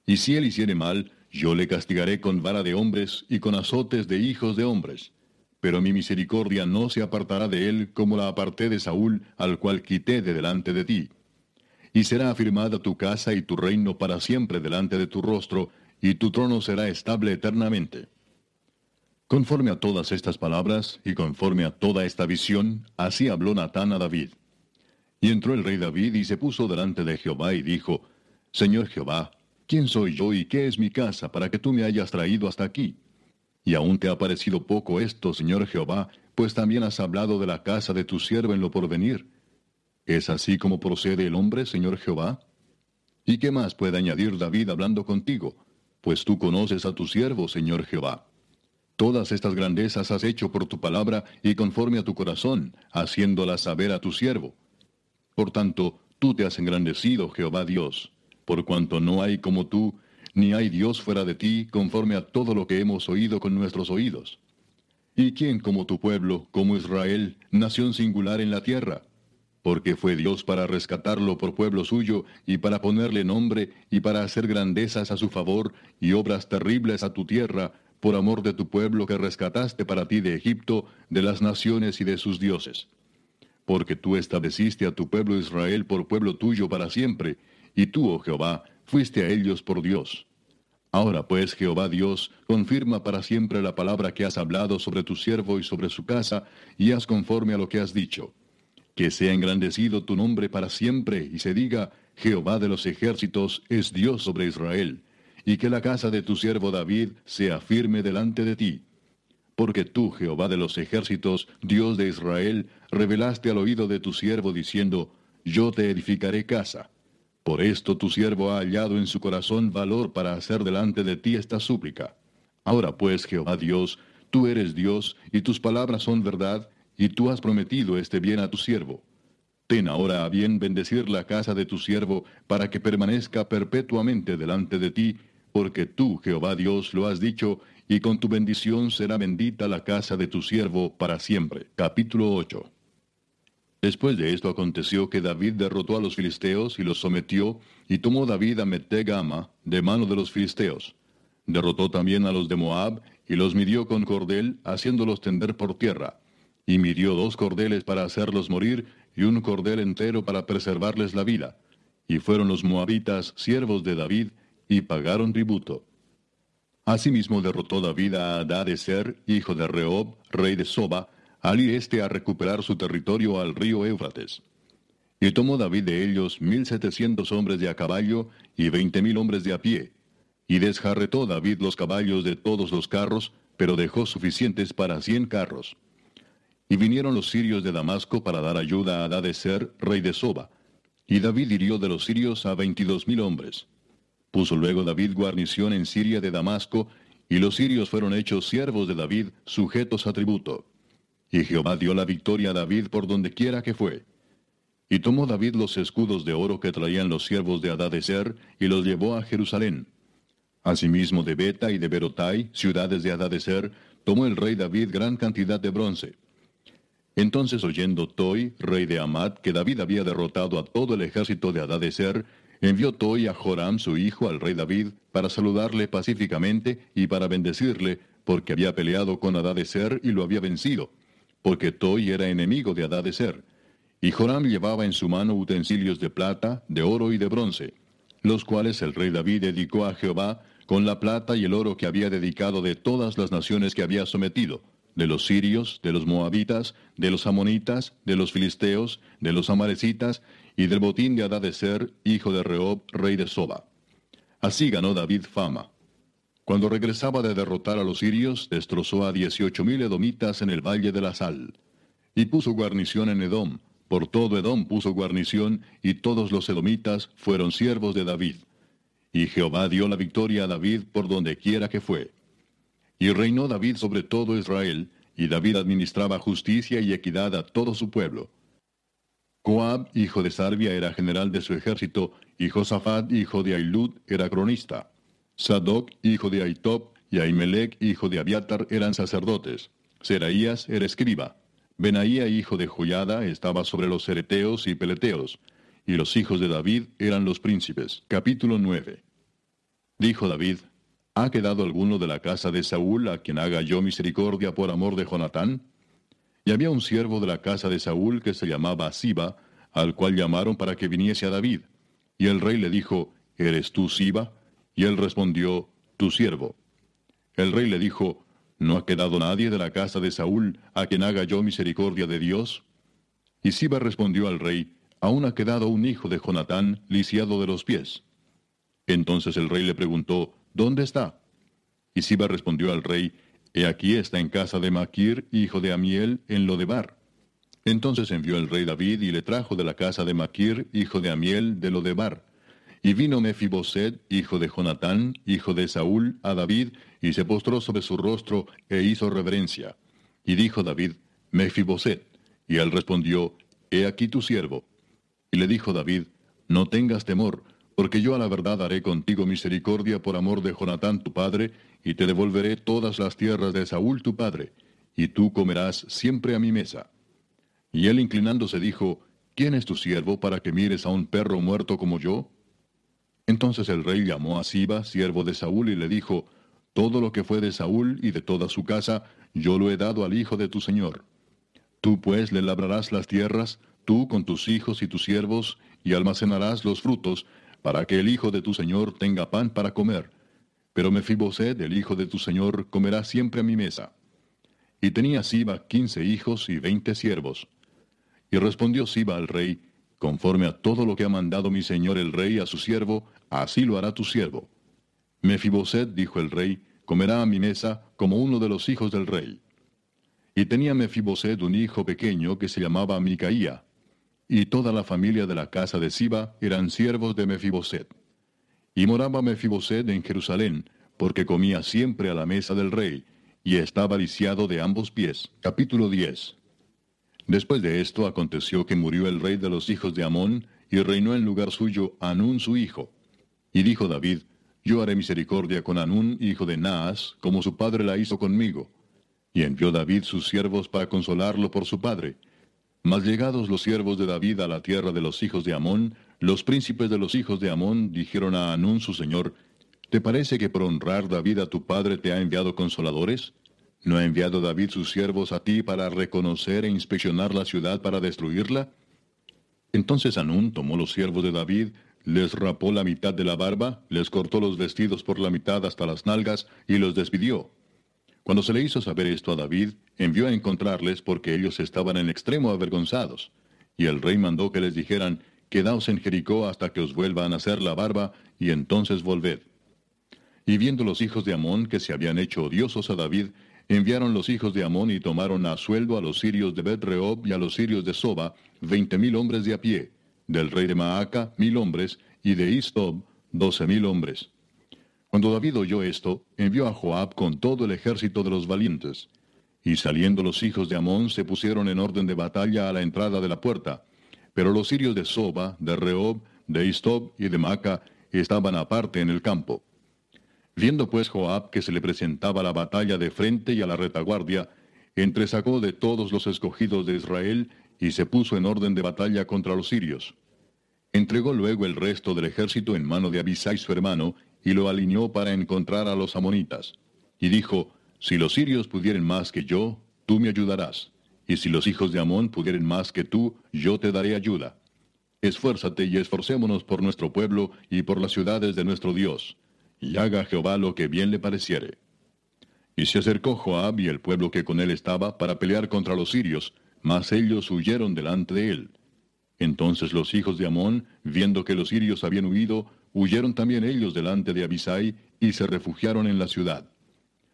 Y si él hiciere mal, yo le castigaré con vara de hombres y con azotes de hijos de hombres. Pero mi misericordia no se apartará de él como la aparté de Saúl, al cual quité de delante de ti. Y será afirmada tu casa y tu reino para siempre delante de tu rostro, y tu trono será estable eternamente. Conforme a todas estas palabras y conforme a toda esta visión, así habló Natán a David. Y entró el rey David y se puso delante de Jehová y dijo, Señor Jehová, ¿quién soy yo y qué es mi casa para que tú me hayas traído hasta aquí? Y aún te ha parecido poco esto, Señor Jehová, pues también has hablado de la casa de tu siervo en lo porvenir. ¿Es así como procede el hombre, Señor Jehová? ¿Y qué más puede añadir David hablando contigo? Pues tú conoces a tu siervo, Señor Jehová. Todas estas grandezas has hecho por tu palabra y conforme a tu corazón, haciéndolas saber a tu siervo. Por tanto, tú te has engrandecido, Jehová Dios, por cuanto no hay como tú, ni hay Dios fuera de ti, conforme a todo lo que hemos oído con nuestros oídos. ¿Y quién como tu pueblo, como Israel, nación singular en la tierra? Porque fue Dios para rescatarlo por pueblo suyo, y para ponerle nombre, y para hacer grandezas a su favor, y obras terribles a tu tierra, por amor de tu pueblo que rescataste para ti de Egipto, de las naciones y de sus dioses. Porque tú estableciste a tu pueblo Israel por pueblo tuyo para siempre, y tú, oh Jehová, fuiste a ellos por Dios. Ahora pues, Jehová Dios, confirma para siempre la palabra que has hablado sobre tu siervo y sobre su casa, y haz conforme a lo que has dicho. Que sea engrandecido tu nombre para siempre, y se diga, Jehová de los ejércitos es Dios sobre Israel y que la casa de tu siervo David sea firme delante de ti. Porque tú, Jehová de los ejércitos, Dios de Israel, revelaste al oído de tu siervo diciendo, Yo te edificaré casa. Por esto tu siervo ha hallado en su corazón valor para hacer delante de ti esta súplica. Ahora pues, Jehová Dios, tú eres Dios, y tus palabras son verdad, y tú has prometido este bien a tu siervo. Ten ahora a bien bendecir la casa de tu siervo, para que permanezca perpetuamente delante de ti, porque tú, Jehová Dios, lo has dicho, y con tu bendición será bendita la casa de tu siervo para siempre. Capítulo 8. Después de esto aconteció que David derrotó a los filisteos y los sometió, y tomó David a Metegama de mano de los filisteos. Derrotó también a los de Moab, y los midió con cordel, haciéndolos tender por tierra. Y midió dos cordeles para hacerlos morir, y un cordel entero para preservarles la vida. Y fueron los moabitas siervos de David, y pagaron tributo. Asimismo derrotó David a Adadeser, hijo de Rehob, rey de Soba, al ir éste a recuperar su territorio al río Éufrates. Y tomó David de ellos mil setecientos hombres de a caballo y veinte mil hombres de a pie. Y desjarretó David los caballos de todos los carros, pero dejó suficientes para cien carros. Y vinieron los sirios de Damasco para dar ayuda a Adadeser, rey de Soba. Y David hirió de los sirios a veintidós mil hombres. Puso luego David guarnición en Siria de Damasco, y los sirios fueron hechos siervos de David, sujetos a tributo. Y Jehová dio la victoria a David por donde quiera que fue. Y tomó David los escudos de oro que traían los siervos de Adadeser, y los llevó a Jerusalén. Asimismo de Beta y de Berotai, ciudades de Adadeser, tomó el rey David gran cantidad de bronce. Entonces oyendo Toi, rey de Amat, que David había derrotado a todo el ejército de Adadeser, envió Toi a Joram su hijo al rey David para saludarle pacíficamente y para bendecirle, porque había peleado con Adadeser y lo había vencido, porque Toi era enemigo de Adadeser. Y Joram llevaba en su mano utensilios de plata, de oro y de bronce, los cuales el rey David dedicó a Jehová con la plata y el oro que había dedicado de todas las naciones que había sometido, de los sirios, de los moabitas, de los amonitas, de los filisteos, de los amalecitas, y del botín de Adadeser, hijo de Rehob, rey de Soba. Así ganó David fama. Cuando regresaba de derrotar a los sirios, destrozó a dieciocho mil edomitas en el valle de la sal. Y puso guarnición en Edom, por todo Edom puso guarnición, y todos los edomitas fueron siervos de David. Y Jehová dio la victoria a David por donde quiera que fue. Y reinó David sobre todo Israel, y David administraba justicia y equidad a todo su pueblo. Coab, hijo de Sarbia, era general de su ejército, y Josafat, hijo de Ailud, era cronista. Sadoc, hijo de Aitob, y Ahimelech, hijo de Abiatar, eran sacerdotes. Seraías era escriba. Benaía, hijo de Joyada, estaba sobre los cereteos y peleteos. Y los hijos de David eran los príncipes. Capítulo 9. Dijo David, ¿Ha quedado alguno de la casa de Saúl a quien haga yo misericordia por amor de Jonatán? Y había un siervo de la casa de Saúl que se llamaba Siba, al cual llamaron para que viniese a David. Y el rey le dijo, ¿Eres tú Siba? Y él respondió, Tu siervo. El rey le dijo, ¿No ha quedado nadie de la casa de Saúl a quien haga yo misericordia de Dios? Y Siba respondió al rey, Aún ha quedado un hijo de Jonatán, lisiado de los pies. Entonces el rey le preguntó, ¿Dónde está? Y Siba respondió al rey, He aquí está en casa de Maquir, hijo de Amiel, en Lodebar. Entonces envió el rey David y le trajo de la casa de Maquir, hijo de Amiel, de Lodebar. Y vino Mefiboset, hijo de Jonatán, hijo de Saúl, a David, y se postró sobre su rostro e hizo reverencia. Y dijo David, Mefiboset. Y él respondió, He aquí tu siervo. Y le dijo David, No tengas temor, porque yo a la verdad haré contigo misericordia por amor de Jonatán tu padre, y te devolveré todas las tierras de Saúl tu padre, y tú comerás siempre a mi mesa. Y él inclinándose dijo, ¿quién es tu siervo para que mires a un perro muerto como yo? Entonces el rey llamó a Siba, siervo de Saúl, y le dijo, Todo lo que fue de Saúl y de toda su casa, yo lo he dado al hijo de tu señor. Tú pues le labrarás las tierras, tú con tus hijos y tus siervos, y almacenarás los frutos, para que el hijo de tu señor tenga pan para comer. Pero Mefiboset, el hijo de tu señor, comerá siempre a mi mesa. Y tenía Siba quince hijos y veinte siervos. Y respondió Siba al rey, conforme a todo lo que ha mandado mi señor el rey a su siervo, así lo hará tu siervo. Mefiboset, dijo el rey, comerá a mi mesa como uno de los hijos del rey. Y tenía Mefiboset un hijo pequeño que se llamaba Micaía, y toda la familia de la casa de Siba eran siervos de Mefiboset. Y moraba Mefiboset en Jerusalén, porque comía siempre a la mesa del rey, y estaba lisiado de ambos pies. Capítulo 10. Después de esto aconteció que murió el rey de los hijos de Amón, y reinó en lugar suyo Anún su hijo. Y dijo David, Yo haré misericordia con Anún, hijo de Naas, como su padre la hizo conmigo. Y envió David sus siervos para consolarlo por su padre, mas llegados los siervos de David a la tierra de los hijos de Amón, los príncipes de los hijos de Amón dijeron a Anún su señor, ¿Te parece que por honrar David a tu padre te ha enviado consoladores? ¿No ha enviado David sus siervos a ti para reconocer e inspeccionar la ciudad para destruirla? Entonces Anún tomó los siervos de David, les rapó la mitad de la barba, les cortó los vestidos por la mitad hasta las nalgas y los despidió. Cuando se le hizo saber esto a David, envió a encontrarles porque ellos estaban en extremo avergonzados. Y el rey mandó que les dijeran, Quedaos en Jericó hasta que os vuelvan a hacer la barba, y entonces volved. Y viendo los hijos de Amón que se habían hecho odiosos a David, enviaron los hijos de Amón y tomaron a sueldo a los sirios de bet y a los sirios de Soba, veinte mil hombres de a pie, del rey de Maaca mil hombres, y de Istob doce mil hombres. Cuando David oyó esto, envió a Joab con todo el ejército de los valientes. Y saliendo los hijos de Amón se pusieron en orden de batalla a la entrada de la puerta. Pero los sirios de Soba, de Rehob, de Istob y de Maca estaban aparte en el campo. Viendo pues Joab que se le presentaba la batalla de frente y a la retaguardia, entresacó de todos los escogidos de Israel y se puso en orden de batalla contra los sirios. Entregó luego el resto del ejército en mano de Abisai su hermano, y lo alineó para encontrar a los amonitas. Y dijo, Si los sirios pudieren más que yo, tú me ayudarás. Y si los hijos de Amón pudieren más que tú, yo te daré ayuda. Esfuérzate y esforcémonos por nuestro pueblo y por las ciudades de nuestro Dios. Y haga Jehová lo que bien le pareciere. Y se acercó Joab y el pueblo que con él estaba para pelear contra los sirios, mas ellos huyeron delante de él. Entonces los hijos de Amón, viendo que los sirios habían huido, huyeron también ellos delante de Abisai y se refugiaron en la ciudad.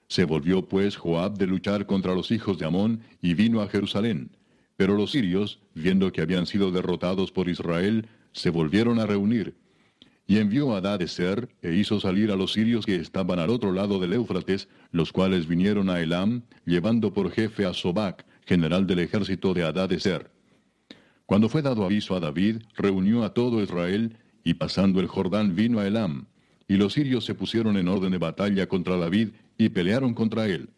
Se volvió pues Joab de luchar contra los hijos de Amón y vino a Jerusalén. Pero los sirios, viendo que habían sido derrotados por Israel, se volvieron a reunir. Y envió a Ser e hizo salir a los sirios que estaban al otro lado del Éufrates, los cuales vinieron a Elam, llevando por jefe a Sobac, general del ejército de Ser. Cuando fue dado aviso a David, reunió a todo Israel, y pasando el Jordán vino a Elam. Y los sirios se pusieron en orden de batalla contra David, y pelearon contra él.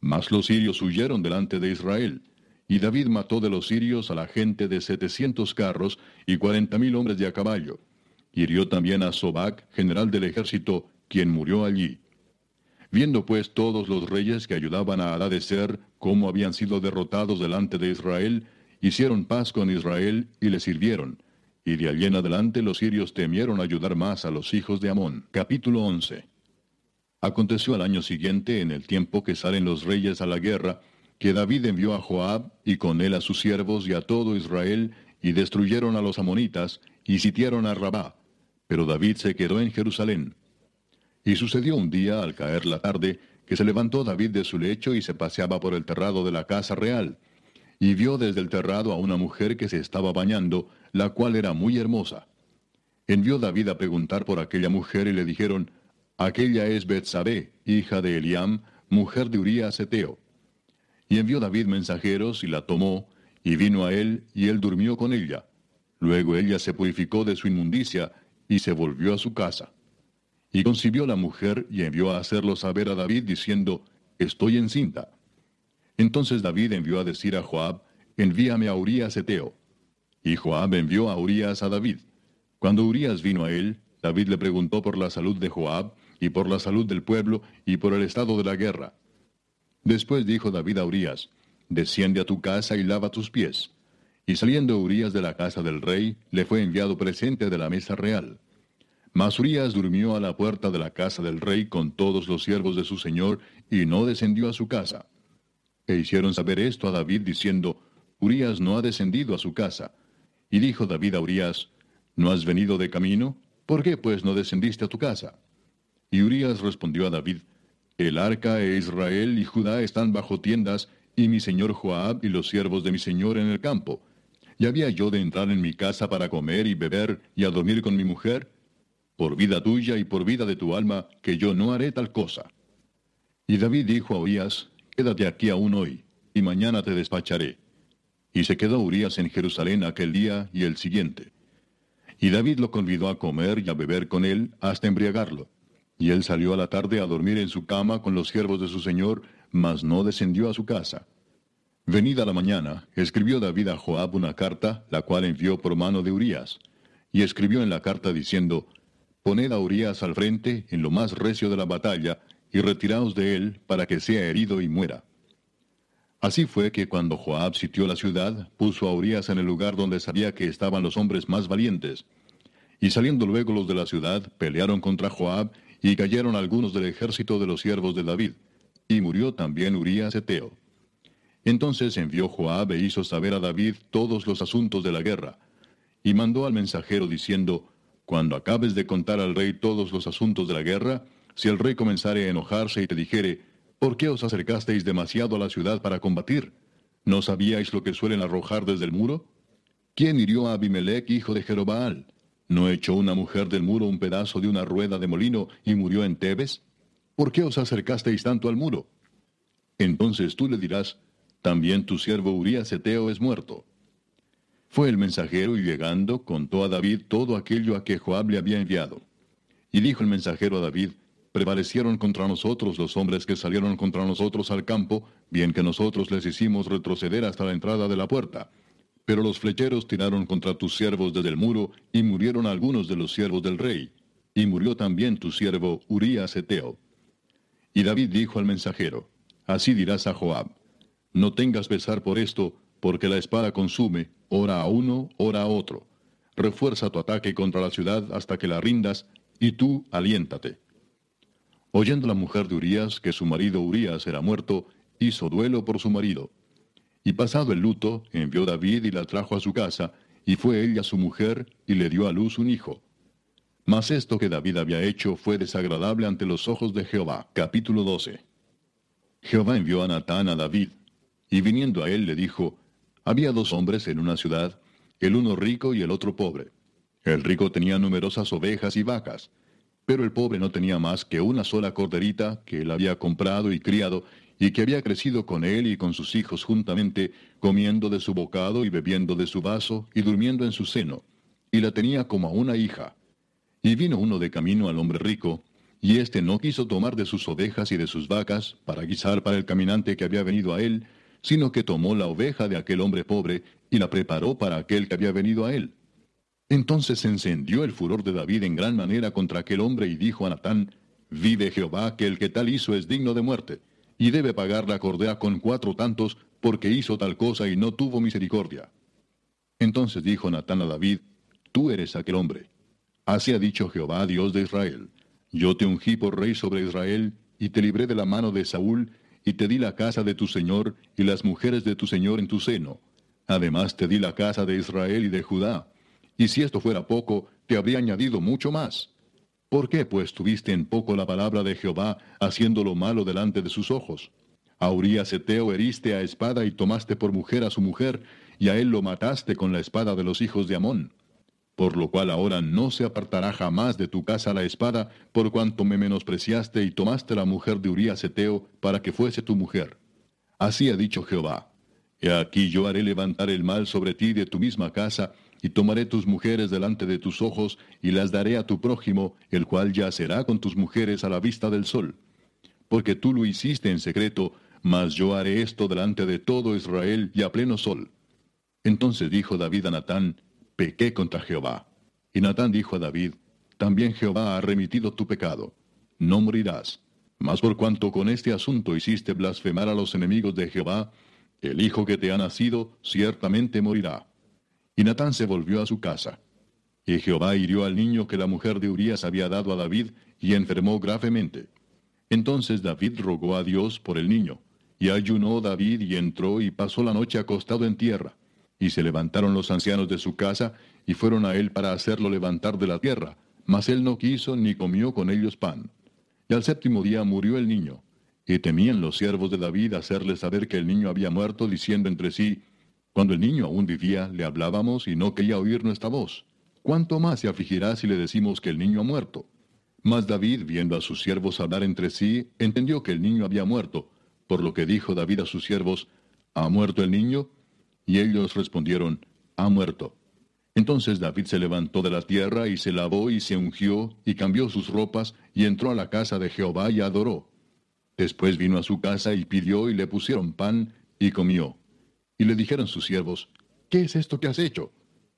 Mas los sirios huyeron delante de Israel. Y David mató de los sirios a la gente de setecientos carros y cuarenta mil hombres de a caballo. Hirió también a Sobac, general del ejército, quien murió allí. Viendo pues todos los reyes que ayudaban a Ser cómo habían sido derrotados delante de Israel, hicieron paz con Israel y le sirvieron. Y de allí en adelante los sirios temieron ayudar más a los hijos de Amón. Capítulo 11. Aconteció al año siguiente, en el tiempo que salen los reyes a la guerra, que David envió a Joab y con él a sus siervos y a todo Israel, y destruyeron a los amonitas, y sitiaron a Rabá. Pero David se quedó en Jerusalén. Y sucedió un día, al caer la tarde, que se levantó David de su lecho y se paseaba por el terrado de la casa real y vio desde el terrado a una mujer que se estaba bañando, la cual era muy hermosa. Envió David a preguntar por aquella mujer y le dijeron, Aquella es Betsabé, hija de Eliam, mujer de Urías Eteo. Y envió David mensajeros y la tomó, y vino a él, y él durmió con ella. Luego ella se purificó de su inmundicia, y se volvió a su casa. Y concibió la mujer, y envió a hacerlo saber a David, diciendo, Estoy encinta. Entonces David envió a decir a Joab, envíame a Urías Eteo. Y Joab envió a Urías a David. Cuando Urías vino a él, David le preguntó por la salud de Joab, y por la salud del pueblo, y por el estado de la guerra. Después dijo David a Urías, Desciende a tu casa y lava tus pies. Y saliendo Urías de la casa del rey, le fue enviado presente de la mesa real. Mas Urías durmió a la puerta de la casa del rey con todos los siervos de su señor, y no descendió a su casa. E hicieron saber esto a David diciendo, Urías no ha descendido a su casa. Y dijo David a Urías, ¿no has venido de camino? ¿Por qué pues no descendiste a tu casa? Y Urías respondió a David, El arca e Israel y Judá están bajo tiendas, y mi señor Joab y los siervos de mi señor en el campo. ¿Y había yo de entrar en mi casa para comer y beber y a dormir con mi mujer? Por vida tuya y por vida de tu alma, que yo no haré tal cosa. Y David dijo a Urías, Quédate aquí aún hoy, y mañana te despacharé. Y se quedó Urias en Jerusalén aquel día y el siguiente. Y David lo convidó a comer y a beber con él hasta embriagarlo. Y él salió a la tarde a dormir en su cama con los siervos de su señor, mas no descendió a su casa. Venida la mañana, escribió David a Joab una carta, la cual envió por mano de Urías. Y escribió en la carta diciendo, Poned a Urías al frente en lo más recio de la batalla, y retiraos de él para que sea herido y muera. Así fue que cuando Joab sitió la ciudad, puso a Urias en el lugar donde sabía que estaban los hombres más valientes. Y saliendo luego los de la ciudad, pelearon contra Joab, y cayeron algunos del ejército de los siervos de David. Y murió también Urías Eteo. Entonces envió Joab e hizo saber a David todos los asuntos de la guerra. Y mandó al mensajero diciendo, Cuando acabes de contar al rey todos los asuntos de la guerra, si el rey comenzare a enojarse y te dijere, ¿por qué os acercasteis demasiado a la ciudad para combatir? ¿No sabíais lo que suelen arrojar desde el muro? ¿Quién hirió a Abimelech, hijo de Jerobaal? ¿No echó una mujer del muro un pedazo de una rueda de molino y murió en Tebes? ¿Por qué os acercasteis tanto al muro? Entonces tú le dirás, también tu siervo Urías Eteo es muerto. Fue el mensajero y llegando contó a David todo aquello a que Joab le había enviado. Y dijo el mensajero a David, prevalecieron contra nosotros los hombres que salieron contra nosotros al campo, bien que nosotros les hicimos retroceder hasta la entrada de la puerta. Pero los flecheros tiraron contra tus siervos desde el muro, y murieron algunos de los siervos del rey. Y murió también tu siervo Urías Eteo. Y David dijo al mensajero, Así dirás a Joab, No tengas pesar por esto, porque la espada consume, ora a uno, ora a otro. Refuerza tu ataque contra la ciudad hasta que la rindas, y tú aliéntate. Oyendo la mujer de Urías que su marido Urías era muerto, hizo duelo por su marido. Y pasado el luto, envió David y la trajo a su casa, y fue ella su mujer, y le dio a luz un hijo. Mas esto que David había hecho fue desagradable ante los ojos de Jehová. Capítulo 12. Jehová envió a Natán a David, y viniendo a él le dijo, Había dos hombres en una ciudad, el uno rico y el otro pobre. El rico tenía numerosas ovejas y vacas, pero el pobre no tenía más que una sola corderita que él había comprado y criado, y que había crecido con él y con sus hijos juntamente, comiendo de su bocado y bebiendo de su vaso y durmiendo en su seno, y la tenía como a una hija. Y vino uno de camino al hombre rico, y éste no quiso tomar de sus ovejas y de sus vacas para guisar para el caminante que había venido a él, sino que tomó la oveja de aquel hombre pobre y la preparó para aquel que había venido a él. Entonces se encendió el furor de David en gran manera contra aquel hombre y dijo a Natán, Vive Jehová que el que tal hizo es digno de muerte y debe pagar la cordera con cuatro tantos, porque hizo tal cosa y no tuvo misericordia. Entonces dijo Natán a David, Tú eres aquel hombre. Así ha dicho Jehová, Dios de Israel. Yo te ungí por rey sobre Israel, y te libré de la mano de Saúl, y te di la casa de tu señor, y las mujeres de tu señor en tu seno. Además te di la casa de Israel y de Judá. Y si esto fuera poco, te habría añadido mucho más. ¿Por qué pues tuviste en poco la palabra de Jehová, haciendo lo malo delante de sus ojos? A Urías Eteo heriste a espada y tomaste por mujer a su mujer, y a él lo mataste con la espada de los hijos de Amón. Por lo cual ahora no se apartará jamás de tu casa la espada, por cuanto me menospreciaste y tomaste la mujer de Urías Eteo para que fuese tu mujer. Así ha dicho Jehová. He aquí yo haré levantar el mal sobre ti de tu misma casa, y tomaré tus mujeres delante de tus ojos, y las daré a tu prójimo, el cual yacerá con tus mujeres a la vista del sol. Porque tú lo hiciste en secreto, mas yo haré esto delante de todo Israel y a pleno sol. Entonces dijo David a Natán, Pequé contra Jehová. Y Natán dijo a David, También Jehová ha remitido tu pecado. No morirás. Mas por cuanto con este asunto hiciste blasfemar a los enemigos de Jehová, el hijo que te ha nacido ciertamente morirá. Y Natán se volvió a su casa. Y Jehová hirió al niño que la mujer de Urías había dado a David, y enfermó gravemente. Entonces David rogó a Dios por el niño, y ayunó David y entró y pasó la noche acostado en tierra. Y se levantaron los ancianos de su casa, y fueron a él para hacerlo levantar de la tierra, mas él no quiso ni comió con ellos pan. Y al séptimo día murió el niño. Y temían los siervos de David hacerle saber que el niño había muerto, diciendo entre sí, cuando el niño aún vivía, le hablábamos y no quería oír nuestra voz. ¿Cuánto más se afligirá si le decimos que el niño ha muerto? Mas David, viendo a sus siervos hablar entre sí, entendió que el niño había muerto, por lo que dijo David a sus siervos, ¿Ha muerto el niño? Y ellos respondieron, Ha muerto. Entonces David se levantó de la tierra y se lavó y se ungió y cambió sus ropas y entró a la casa de Jehová y adoró. Después vino a su casa y pidió y le pusieron pan y comió. Y le dijeron sus siervos, ¿qué es esto que has hecho?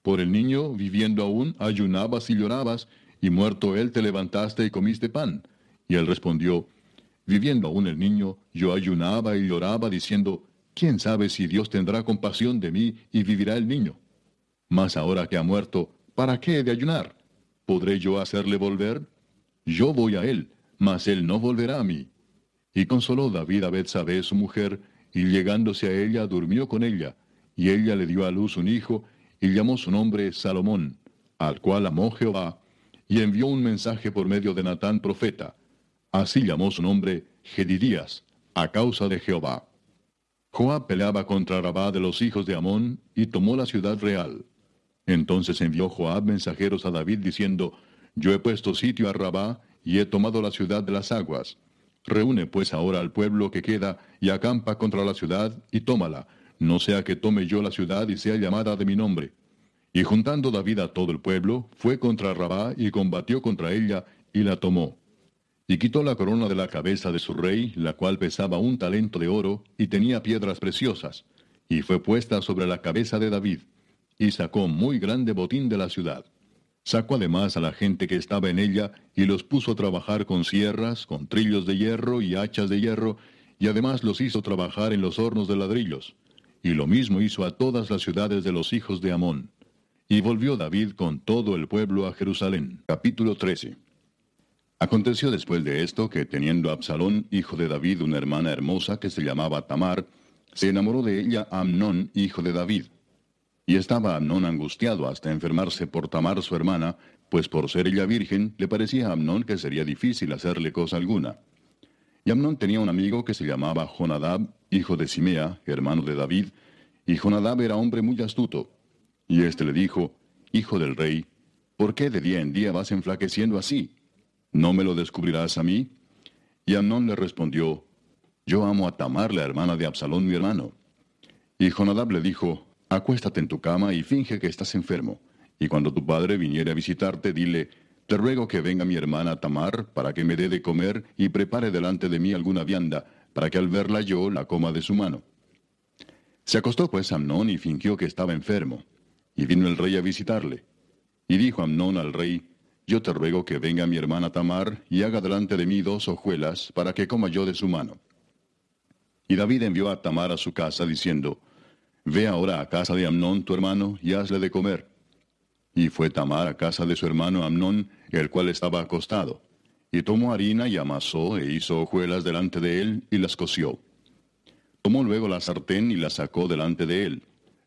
Por el niño, viviendo aún, ayunabas y llorabas, y muerto él te levantaste y comiste pan. Y él respondió, Viviendo aún el niño, yo ayunaba y lloraba, diciendo, ¿quién sabe si Dios tendrá compasión de mí y vivirá el niño? Mas ahora que ha muerto, ¿para qué he de ayunar? ¿Podré yo hacerle volver? Yo voy a él, mas él no volverá a mí. Y consoló David a Betsabé su mujer, y llegándose a ella durmió con ella, y ella le dio a luz un hijo, y llamó su nombre Salomón, al cual amó Jehová, y envió un mensaje por medio de Natán profeta. Así llamó su nombre Gedidías, a causa de Jehová. Joab peleaba contra Rabá de los hijos de Amón, y tomó la ciudad real. Entonces envió Joab mensajeros a David diciendo, Yo he puesto sitio a Rabá, y he tomado la ciudad de las aguas. Reúne pues ahora al pueblo que queda y acampa contra la ciudad y tómala, no sea que tome yo la ciudad y sea llamada de mi nombre. Y juntando David a todo el pueblo, fue contra Rabá y combatió contra ella y la tomó. Y quitó la corona de la cabeza de su rey, la cual pesaba un talento de oro y tenía piedras preciosas, y fue puesta sobre la cabeza de David, y sacó muy grande botín de la ciudad. Sacó además a la gente que estaba en ella y los puso a trabajar con sierras, con trillos de hierro y hachas de hierro, y además los hizo trabajar en los hornos de ladrillos. Y lo mismo hizo a todas las ciudades de los hijos de Amón. Y volvió David con todo el pueblo a Jerusalén. Capítulo 13. Aconteció después de esto que teniendo Absalón, hijo de David, una hermana hermosa que se llamaba Tamar, se enamoró de ella Amnón, hijo de David. Y estaba Amnón angustiado hasta enfermarse por Tamar su hermana, pues por ser ella virgen, le parecía a Amnón que sería difícil hacerle cosa alguna. Y Amnón tenía un amigo que se llamaba Jonadab, hijo de Simea, hermano de David, y Jonadab era hombre muy astuto. Y éste le dijo, Hijo del rey, ¿por qué de día en día vas enflaqueciendo así? ¿No me lo descubrirás a mí? Y Amnón le respondió, Yo amo a Tamar, la hermana de Absalón, mi hermano. Y Jonadab le dijo, Acuéstate en tu cama y finge que estás enfermo. Y cuando tu padre viniere a visitarte, dile, Te ruego que venga mi hermana Tamar, para que me dé de comer y prepare delante de mí alguna vianda, para que al verla yo la coma de su mano. Se acostó pues Amnón y fingió que estaba enfermo. Y vino el rey a visitarle. Y dijo Amnón al rey, yo te ruego que venga mi hermana Tamar y haga delante de mí dos hojuelas para que coma yo de su mano. Y David envió a Tamar a su casa diciendo, Ve ahora a casa de Amnón tu hermano y hazle de comer. Y fue Tamar a casa de su hermano Amnón, el cual estaba acostado. Y tomó harina y amasó e hizo hojuelas delante de él y las coció. Tomó luego la sartén y la sacó delante de él.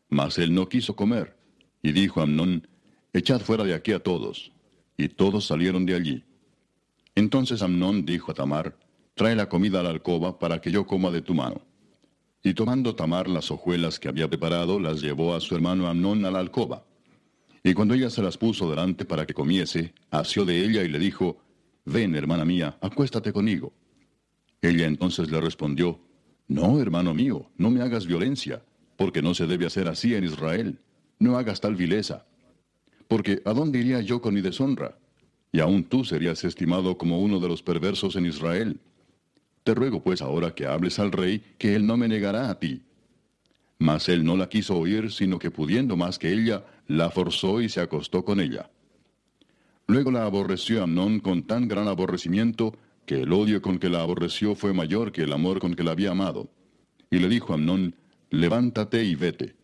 Mas él no quiso comer. Y dijo Amnón, Echad fuera de aquí a todos y todos salieron de allí. Entonces Amnón dijo a Tamar, Trae la comida a la alcoba para que yo coma de tu mano. Y tomando Tamar las hojuelas que había preparado, las llevó a su hermano Amnón a la alcoba. Y cuando ella se las puso delante para que comiese, asió de ella y le dijo, Ven, hermana mía, acuéstate conmigo. Ella entonces le respondió, No, hermano mío, no me hagas violencia, porque no se debe hacer así en Israel. No hagas tal vileza porque ¿a dónde iría yo con mi deshonra? Y aún tú serías estimado como uno de los perversos en Israel. Te ruego pues ahora que hables al rey, que él no me negará a ti. Mas él no la quiso oír, sino que pudiendo más que ella, la forzó y se acostó con ella. Luego la aborreció Amnón con tan gran aborrecimiento, que el odio con que la aborreció fue mayor que el amor con que la había amado. Y le dijo a Amnón, levántate y vete.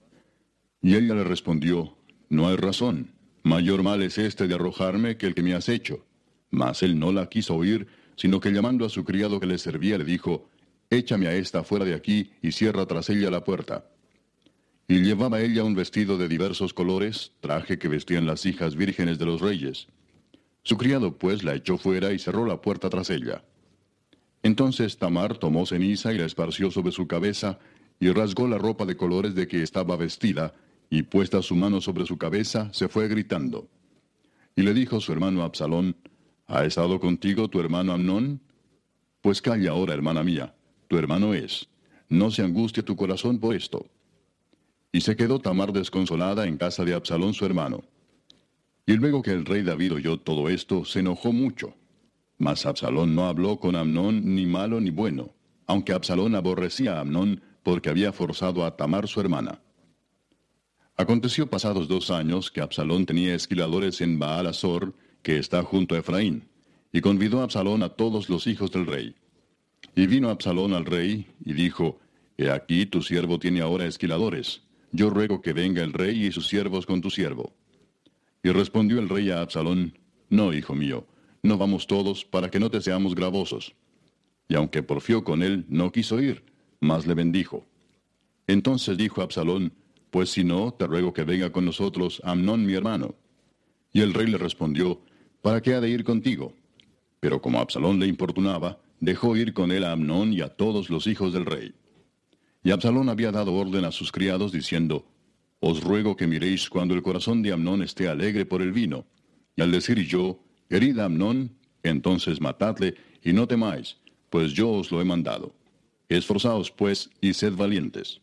Y ella le respondió, no hay razón. Mayor mal es este de arrojarme que el que me has hecho. Mas él no la quiso oír, sino que llamando a su criado que le servía le dijo, Échame a esta fuera de aquí y cierra tras ella la puerta. Y llevaba ella un vestido de diversos colores, traje que vestían las hijas vírgenes de los reyes. Su criado pues la echó fuera y cerró la puerta tras ella. Entonces Tamar tomó ceniza y la esparció sobre su cabeza, y rasgó la ropa de colores de que estaba vestida, y puesta su mano sobre su cabeza, se fue gritando. Y le dijo su hermano Absalón, ¿Ha estado contigo tu hermano Amnón? Pues calla ahora, hermana mía, tu hermano es. No se angustie tu corazón por esto. Y se quedó Tamar desconsolada en casa de Absalón su hermano. Y luego que el rey David oyó todo esto, se enojó mucho. Mas Absalón no habló con Amnón ni malo ni bueno, aunque Absalón aborrecía a Amnón porque había forzado a Tamar su hermana. Aconteció pasados dos años que Absalón tenía esquiladores en Baal Azor, que está junto a Efraín, y convidó a Absalón a todos los hijos del rey. Y vino Absalón al rey, y dijo, He aquí tu siervo tiene ahora esquiladores, yo ruego que venga el rey y sus siervos con tu siervo. Y respondió el rey a Absalón, No, hijo mío, no vamos todos para que no te seamos gravosos. Y aunque porfió con él, no quiso ir, mas le bendijo. Entonces dijo Absalón, pues si no, te ruego que venga con nosotros Amnón mi hermano. Y el rey le respondió, ¿para qué ha de ir contigo? Pero como Absalón le importunaba, dejó ir con él a Amnón y a todos los hijos del rey. Y Absalón había dado orden a sus criados diciendo, Os ruego que miréis cuando el corazón de Amnón esté alegre por el vino. Y al decir yo, Herid a Amnón, entonces matadle y no temáis, pues yo os lo he mandado. Esforzaos pues y sed valientes.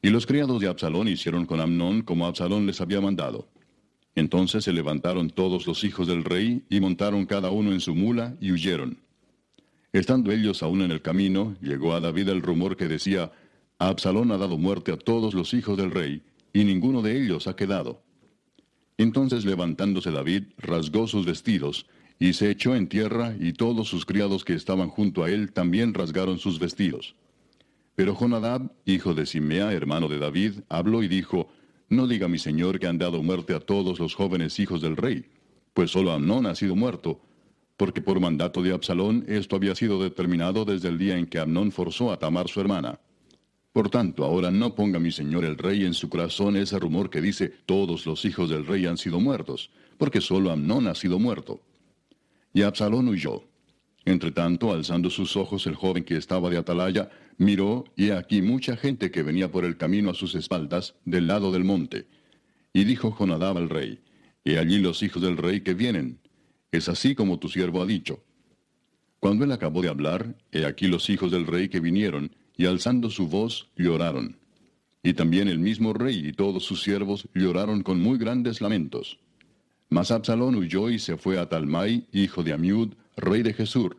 Y los criados de Absalón hicieron con Amnón como Absalón les había mandado. Entonces se levantaron todos los hijos del rey y montaron cada uno en su mula y huyeron. Estando ellos aún en el camino, llegó a David el rumor que decía, Absalón ha dado muerte a todos los hijos del rey, y ninguno de ellos ha quedado. Entonces levantándose David, rasgó sus vestidos, y se echó en tierra, y todos sus criados que estaban junto a él también rasgaron sus vestidos. Pero Jonadab, hijo de Simea, hermano de David, habló y dijo, No diga mi señor que han dado muerte a todos los jóvenes hijos del rey, pues solo Amnón ha sido muerto, porque por mandato de Absalón esto había sido determinado desde el día en que Amnón forzó a Tamar su hermana. Por tanto, ahora no ponga mi señor el rey en su corazón ese rumor que dice todos los hijos del rey han sido muertos, porque solo Amnón ha sido muerto. Y Absalón huyó. Entretanto, alzando sus ojos, el joven que estaba de atalaya miró, y aquí mucha gente que venía por el camino a sus espaldas, del lado del monte. Y dijo Jonadab al rey, He allí los hijos del rey que vienen. Es así como tu siervo ha dicho. Cuando él acabó de hablar, he aquí los hijos del rey que vinieron, y alzando su voz, lloraron. Y también el mismo rey y todos sus siervos lloraron con muy grandes lamentos. Mas Absalón huyó y se fue a Talmai, hijo de Amiud, rey de Jesur.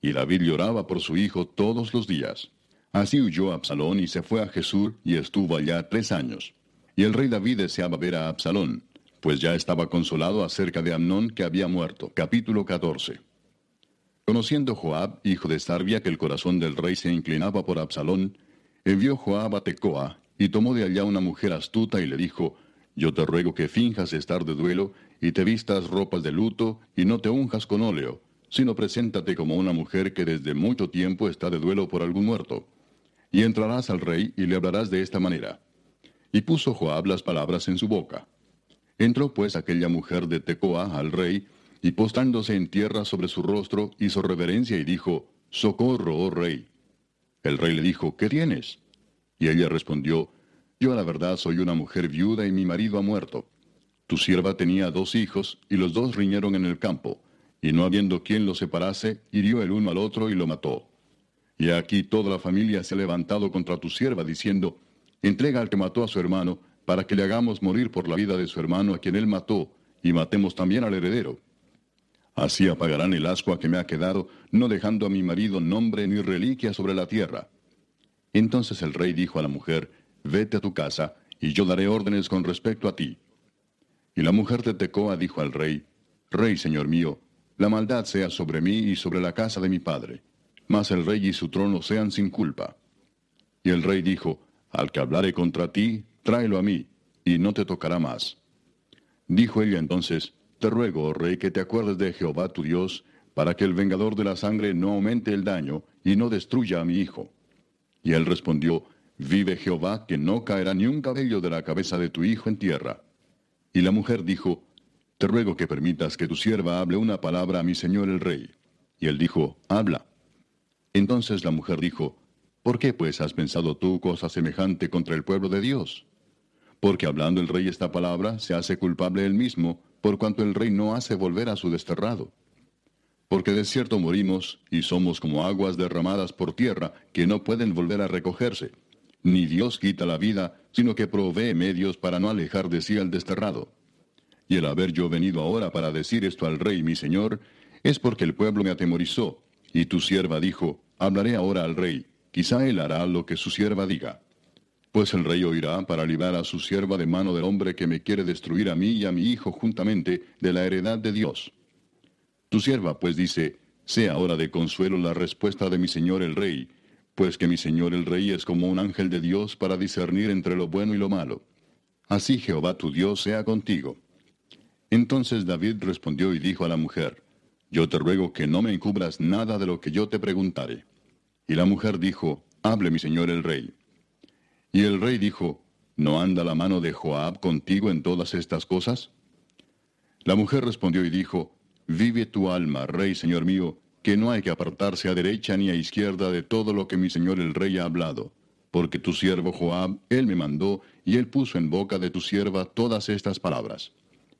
Y David lloraba por su hijo todos los días. Así huyó Absalón y se fue a Jesur y estuvo allá tres años. Y el rey David deseaba ver a Absalón, pues ya estaba consolado acerca de Amnón que había muerto. Capítulo 14. Conociendo Joab, hijo de Sarbia, que el corazón del rey se inclinaba por Absalón, envió Joab a Tecoa, y tomó de allá una mujer astuta y le dijo, Yo te ruego que finjas estar de duelo, y te vistas ropas de luto, y no te unjas con óleo, sino preséntate como una mujer que desde mucho tiempo está de duelo por algún muerto. Y entrarás al rey y le hablarás de esta manera. Y puso Joab las palabras en su boca. Entró pues aquella mujer de Tecoa al rey, y postándose en tierra sobre su rostro, hizo reverencia y dijo, Socorro, oh rey. El rey le dijo, ¿qué tienes? Y ella respondió, Yo a la verdad soy una mujer viuda y mi marido ha muerto. Tu sierva tenía dos hijos, y los dos riñeron en el campo y no habiendo quien los separase, hirió el uno al otro y lo mató. Y aquí toda la familia se ha levantado contra tu sierva, diciendo, entrega al que mató a su hermano, para que le hagamos morir por la vida de su hermano a quien él mató, y matemos también al heredero. Así apagarán el ascua que me ha quedado, no dejando a mi marido nombre ni reliquia sobre la tierra. Entonces el rey dijo a la mujer, Vete a tu casa, y yo daré órdenes con respecto a ti. Y la mujer de Tecoa dijo al rey, Rey, señor mío, la maldad sea sobre mí y sobre la casa de mi padre, mas el rey y su trono sean sin culpa. Y el rey dijo, Al que hablare contra ti, tráelo a mí, y no te tocará más. Dijo ella entonces, Te ruego, oh rey, que te acuerdes de Jehová tu Dios, para que el vengador de la sangre no aumente el daño, y no destruya a mi hijo. Y él respondió, Vive Jehová, que no caerá ni un cabello de la cabeza de tu hijo en tierra. Y la mujer dijo, te ruego que permitas que tu sierva hable una palabra a mi señor el rey. Y él dijo, Habla. Entonces la mujer dijo, ¿Por qué pues has pensado tú cosa semejante contra el pueblo de Dios? Porque hablando el rey esta palabra, se hace culpable él mismo, por cuanto el rey no hace volver a su desterrado. Porque de cierto morimos, y somos como aguas derramadas por tierra, que no pueden volver a recogerse. Ni Dios quita la vida, sino que provee medios para no alejar de sí al desterrado. Y el haber yo venido ahora para decir esto al rey mi señor, es porque el pueblo me atemorizó, y tu sierva dijo, hablaré ahora al rey, quizá él hará lo que su sierva diga. Pues el rey oirá para librar a su sierva de mano del hombre que me quiere destruir a mí y a mi hijo juntamente de la heredad de Dios. Tu sierva pues dice, sea ahora de consuelo la respuesta de mi señor el rey, pues que mi señor el rey es como un ángel de Dios para discernir entre lo bueno y lo malo. Así Jehová tu Dios sea contigo. Entonces David respondió y dijo a la mujer, Yo te ruego que no me encubras nada de lo que yo te preguntare. Y la mujer dijo, Hable mi señor el rey. Y el rey dijo, ¿No anda la mano de Joab contigo en todas estas cosas? La mujer respondió y dijo, Vive tu alma, rey señor mío, que no hay que apartarse a derecha ni a izquierda de todo lo que mi señor el rey ha hablado, porque tu siervo Joab, él me mandó, y él puso en boca de tu sierva todas estas palabras.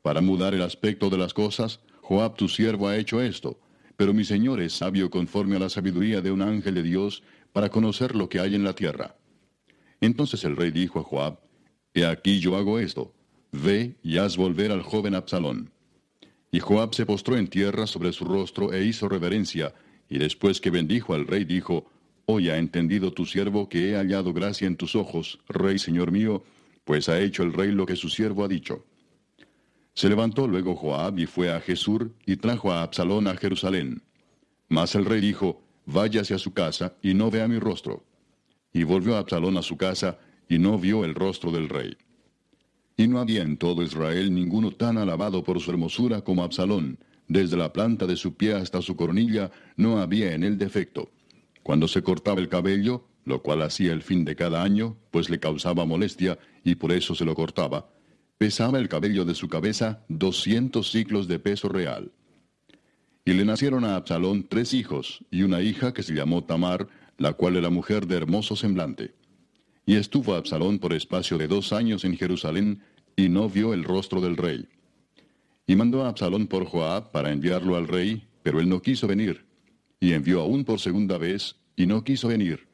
Para mudar el aspecto de las cosas, Joab tu siervo ha hecho esto, pero mi señor es sabio conforme a la sabiduría de un ángel de Dios para conocer lo que hay en la tierra. Entonces el rey dijo a Joab, He aquí yo hago esto, ve y haz volver al joven Absalón. Y Joab se postró en tierra sobre su rostro e hizo reverencia, y después que bendijo al rey dijo, Hoy ha entendido tu siervo que he hallado gracia en tus ojos, rey señor mío, pues ha hecho el rey lo que su siervo ha dicho. Se levantó luego Joab y fue a Jesur y trajo a Absalón a Jerusalén. Mas el rey dijo, váyase a su casa y no vea mi rostro. Y volvió Absalón a su casa y no vio el rostro del rey. Y no había en todo Israel ninguno tan alabado por su hermosura como Absalón, desde la planta de su pie hasta su coronilla, no había en él defecto. Cuando se cortaba el cabello, lo cual hacía el fin de cada año, pues le causaba molestia y por eso se lo cortaba, pesaba el cabello de su cabeza doscientos ciclos de peso real. Y le nacieron a Absalón tres hijos y una hija que se llamó Tamar, la cual era mujer de hermoso semblante. Y estuvo Absalón por espacio de dos años en Jerusalén, y no vio el rostro del rey. Y mandó a Absalón por Joab para enviarlo al rey, pero él no quiso venir. Y envió aún por segunda vez, y no quiso venir.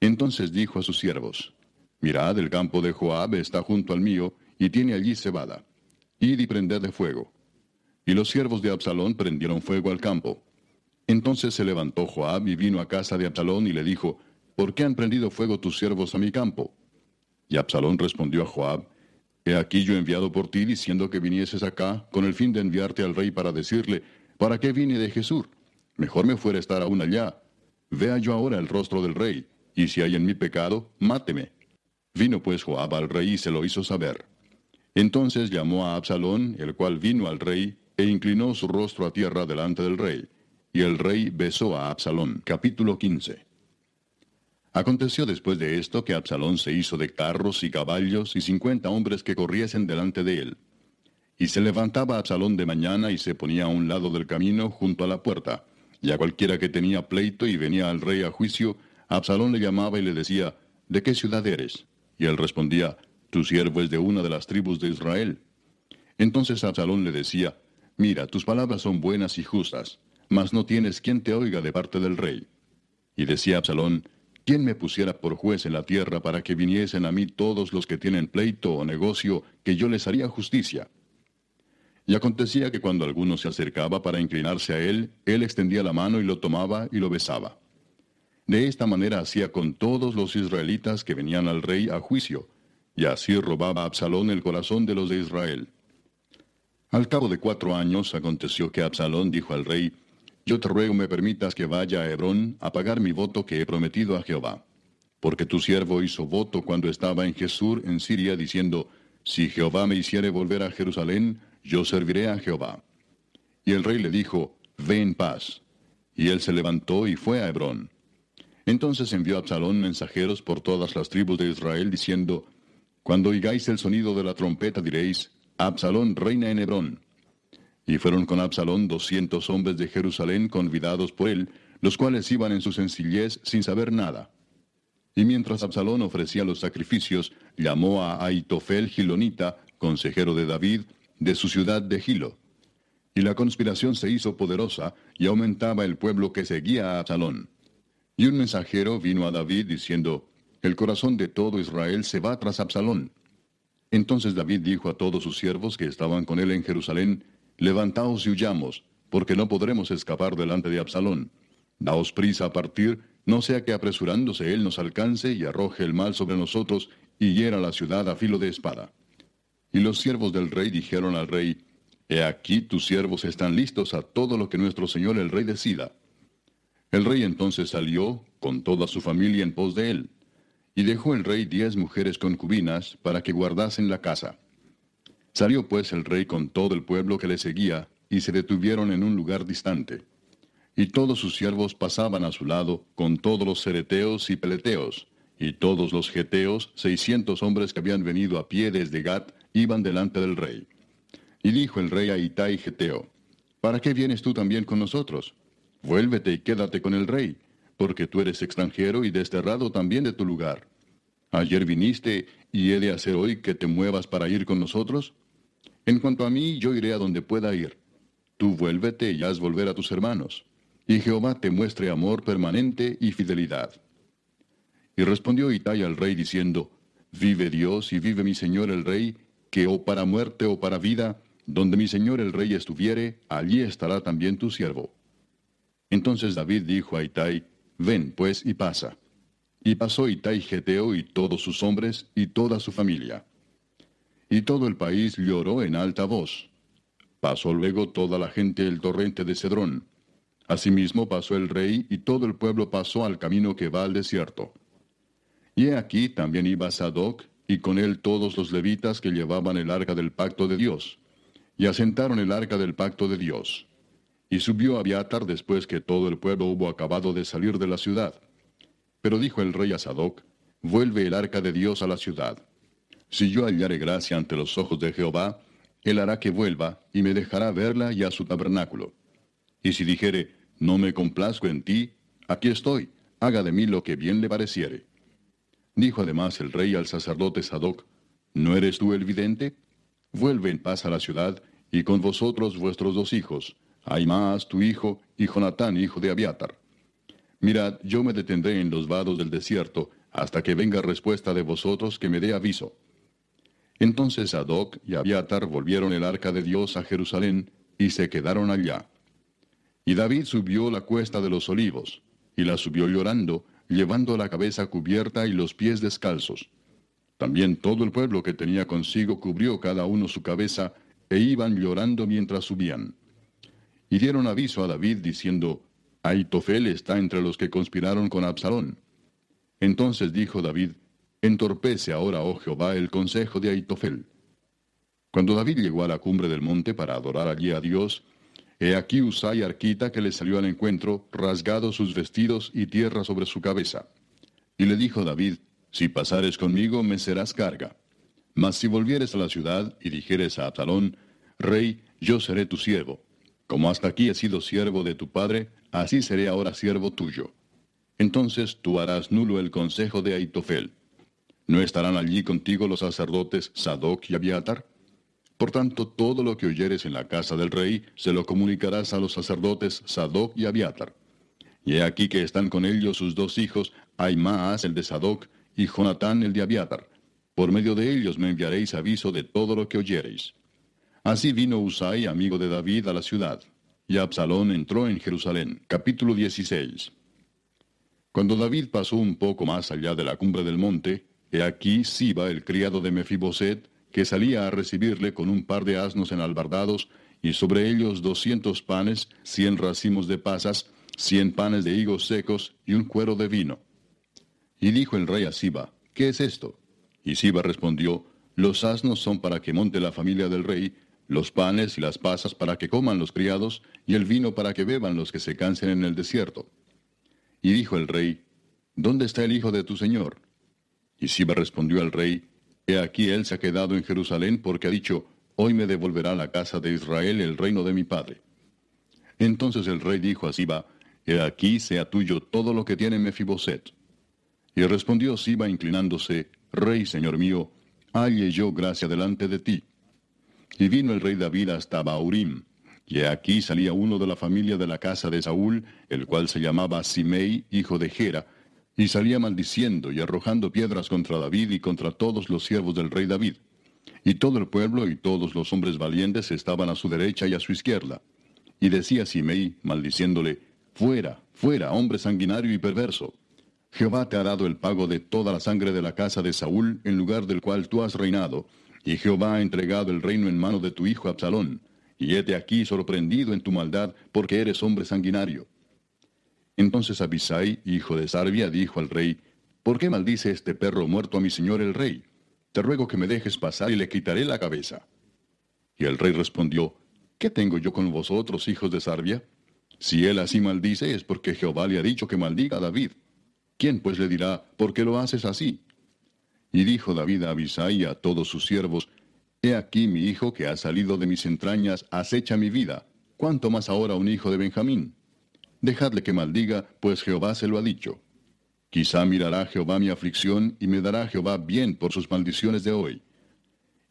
Entonces dijo a sus siervos, Mirad, el campo de Joab está junto al mío, y tiene allí cebada. Id y prended de fuego. Y los siervos de Absalón prendieron fuego al campo. Entonces se levantó Joab y vino a casa de Absalón y le dijo, ¿Por qué han prendido fuego tus siervos a mi campo? Y Absalón respondió a Joab, He aquí yo he enviado por ti diciendo que vinieses acá con el fin de enviarte al rey para decirle, ¿para qué vine de Jesús? Mejor me fuera estar aún allá. Vea yo ahora el rostro del rey, y si hay en mi pecado, máteme. Vino pues Joab al rey y se lo hizo saber. Entonces llamó a Absalón, el cual vino al rey, e inclinó su rostro a tierra delante del rey. Y el rey besó a Absalón. Capítulo 15. Aconteció después de esto que Absalón se hizo de carros y caballos y cincuenta hombres que corriesen delante de él. Y se levantaba Absalón de mañana y se ponía a un lado del camino junto a la puerta. Y a cualquiera que tenía pleito y venía al rey a juicio, Absalón le llamaba y le decía, ¿De qué ciudad eres? Y él respondía, Tu siervo es de una de las tribus de Israel. Entonces Absalón le decía, Mira, tus palabras son buenas y justas, mas no tienes quien te oiga de parte del rey. Y decía Absalón, ¿quién me pusiera por juez en la tierra para que viniesen a mí todos los que tienen pleito o negocio, que yo les haría justicia? Y acontecía que cuando alguno se acercaba para inclinarse a él, él extendía la mano y lo tomaba y lo besaba. De esta manera hacía con todos los israelitas que venían al rey a juicio, y así robaba Absalón el corazón de los de Israel. Al cabo de cuatro años aconteció que Absalón dijo al rey, Yo te ruego me permitas que vaya a Hebrón a pagar mi voto que he prometido a Jehová. Porque tu siervo hizo voto cuando estaba en Jesús en Siria, diciendo, Si Jehová me hiciere volver a Jerusalén, yo serviré a Jehová. Y el rey le dijo, Ve en paz. Y él se levantó y fue a Hebrón. Entonces envió Absalón mensajeros por todas las tribus de Israel, diciendo, Cuando oigáis el sonido de la trompeta diréis, Absalón reina en Hebrón. Y fueron con Absalón doscientos hombres de Jerusalén convidados por él, los cuales iban en su sencillez sin saber nada. Y mientras Absalón ofrecía los sacrificios, llamó a Aitofel Gilonita, consejero de David, de su ciudad de Gilo. Y la conspiración se hizo poderosa, y aumentaba el pueblo que seguía a Absalón. Y un mensajero vino a David diciendo, El corazón de todo Israel se va tras Absalón. Entonces David dijo a todos sus siervos que estaban con él en Jerusalén, Levantaos y huyamos, porque no podremos escapar delante de Absalón. Daos prisa a partir, no sea que apresurándose él nos alcance y arroje el mal sobre nosotros y hiera la ciudad a filo de espada. Y los siervos del rey dijeron al rey, He aquí tus siervos están listos a todo lo que nuestro señor el rey decida. El rey entonces salió, con toda su familia en pos de él. Y dejó el rey diez mujeres concubinas para que guardasen la casa. Salió pues el rey con todo el pueblo que le seguía, y se detuvieron en un lugar distante. Y todos sus siervos pasaban a su lado, con todos los cereteos y peleteos, y todos los geteos, seiscientos hombres que habían venido a pie desde Gat, iban delante del rey. Y dijo el rey a Itai Geteo, ¿Para qué vienes tú también con nosotros? Vuélvete y quédate con el rey porque tú eres extranjero y desterrado también de tu lugar. Ayer viniste y he de hacer hoy que te muevas para ir con nosotros. En cuanto a mí, yo iré a donde pueda ir. Tú vuélvete y haz volver a tus hermanos, y Jehová te muestre amor permanente y fidelidad. Y respondió Itai al rey diciendo, Vive Dios y vive mi señor el rey, que o para muerte o para vida, donde mi señor el rey estuviere, allí estará también tu siervo. Entonces David dijo a Itai, Ven, pues, y pasa. Y pasó Itai Geteo y todos sus hombres y toda su familia. Y todo el país lloró en alta voz. Pasó luego toda la gente el torrente de Cedrón. Asimismo pasó el rey y todo el pueblo pasó al camino que va al desierto. Y he aquí también iba Sadoc, y con él todos los levitas que llevaban el arca del pacto de Dios. y asentaron el arca del pacto de Dios. Y subió Abiatar después que todo el pueblo hubo acabado de salir de la ciudad. Pero dijo el rey a Sadoc, vuelve el arca de Dios a la ciudad. Si yo hallare gracia ante los ojos de Jehová, él hará que vuelva y me dejará verla y a su tabernáculo. Y si dijere, no me complazco en ti, aquí estoy, haga de mí lo que bien le pareciere. Dijo además el rey al sacerdote Sadoc, ¿no eres tú el vidente? Vuelve en paz a la ciudad, y con vosotros vuestros dos hijos, Ahimaas tu hijo, y Jonatán hijo de Abiatar. Mirad, yo me detendré en los vados del desierto, hasta que venga respuesta de vosotros que me dé aviso. Entonces Sadoc y Abiatar volvieron el arca de Dios a Jerusalén, y se quedaron allá. Y David subió la cuesta de los olivos, y la subió llorando, llevando la cabeza cubierta y los pies descalzos. También todo el pueblo que tenía consigo cubrió cada uno su cabeza, e iban llorando mientras subían. Y dieron aviso a David diciendo, Aitofel está entre los que conspiraron con Absalón. Entonces dijo David, Entorpece ahora, oh Jehová, el consejo de Aitofel. Cuando David llegó a la cumbre del monte para adorar allí a Dios, he aquí Usai Arquita que le salió al encuentro, rasgado sus vestidos y tierra sobre su cabeza. Y le dijo David, si pasares conmigo, me serás carga. Mas si volvieres a la ciudad y dijeres a Absalón, Rey, yo seré tu siervo. Como hasta aquí he sido siervo de tu padre, así seré ahora siervo tuyo. Entonces tú harás nulo el consejo de Aitofel. ¿No estarán allí contigo los sacerdotes Sadoc y Abiatar? Por tanto, todo lo que oyeres en la casa del rey, se lo comunicarás a los sacerdotes Sadoc y Abiatar. Y he aquí que están con ellos sus dos hijos, Aimaas el de Sadoc, y Jonatán el de Abiatar. Por medio de ellos me enviaréis aviso de todo lo que oyereis. Así vino Usai, amigo de David, a la ciudad, y Absalón entró en Jerusalén. Capítulo 16. Cuando David pasó un poco más allá de la cumbre del monte, he aquí Siba, el criado de Mefiboset, que salía a recibirle con un par de asnos enalbardados, y sobre ellos doscientos panes, cien racimos de pasas, cien panes de higos secos y un cuero de vino. Y dijo el rey a Siba, ¿qué es esto? Y Siba respondió, Los asnos son para que monte la familia del rey, los panes y las pasas para que coman los criados, y el vino para que beban los que se cansen en el desierto. Y dijo el rey, ¿Dónde está el hijo de tu señor? Y Siba respondió al rey, He aquí él se ha quedado en Jerusalén porque ha dicho, Hoy me devolverá la casa de Israel el reino de mi padre. Entonces el rey dijo a Siba, He aquí sea tuyo todo lo que tiene Mefiboset. Y respondió Siba inclinándose, Rey, señor mío, halle yo gracia delante de ti. Y vino el rey David hasta Baurim, y aquí salía uno de la familia de la casa de Saúl, el cual se llamaba Simei, hijo de Gera, y salía maldiciendo y arrojando piedras contra David y contra todos los siervos del rey David. Y todo el pueblo y todos los hombres valientes estaban a su derecha y a su izquierda. Y decía Simei, maldiciéndole, Fuera, fuera, hombre sanguinario y perverso. Jehová te ha dado el pago de toda la sangre de la casa de Saúl, en lugar del cual tú has reinado, y Jehová ha entregado el reino en mano de tu hijo Absalón, y hete aquí sorprendido en tu maldad, porque eres hombre sanguinario. Entonces Abisai, hijo de Sarbia, dijo al rey, ¿Por qué maldice este perro muerto a mi señor el rey? Te ruego que me dejes pasar y le quitaré la cabeza. Y el rey respondió, ¿Qué tengo yo con vosotros, hijos de Sarbia? Si él así maldice es porque Jehová le ha dicho que maldiga a David. ¿Quién pues le dirá, ¿por qué lo haces así? Y dijo David a Abisai y a todos sus siervos, He aquí mi hijo que ha salido de mis entrañas acecha mi vida, ¿cuánto más ahora un hijo de Benjamín? Dejadle que maldiga, pues Jehová se lo ha dicho. Quizá mirará Jehová mi aflicción y me dará Jehová bien por sus maldiciones de hoy.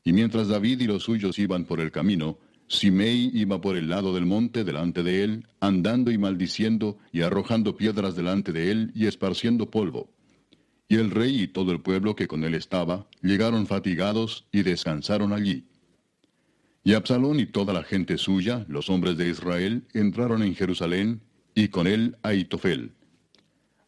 Y mientras David y los suyos iban por el camino, Simei iba por el lado del monte delante de él, andando y maldiciendo y arrojando piedras delante de él y esparciendo polvo. Y el rey y todo el pueblo que con él estaba llegaron fatigados y descansaron allí. Y Absalón y toda la gente suya, los hombres de Israel, entraron en Jerusalén, y con él Aitofel.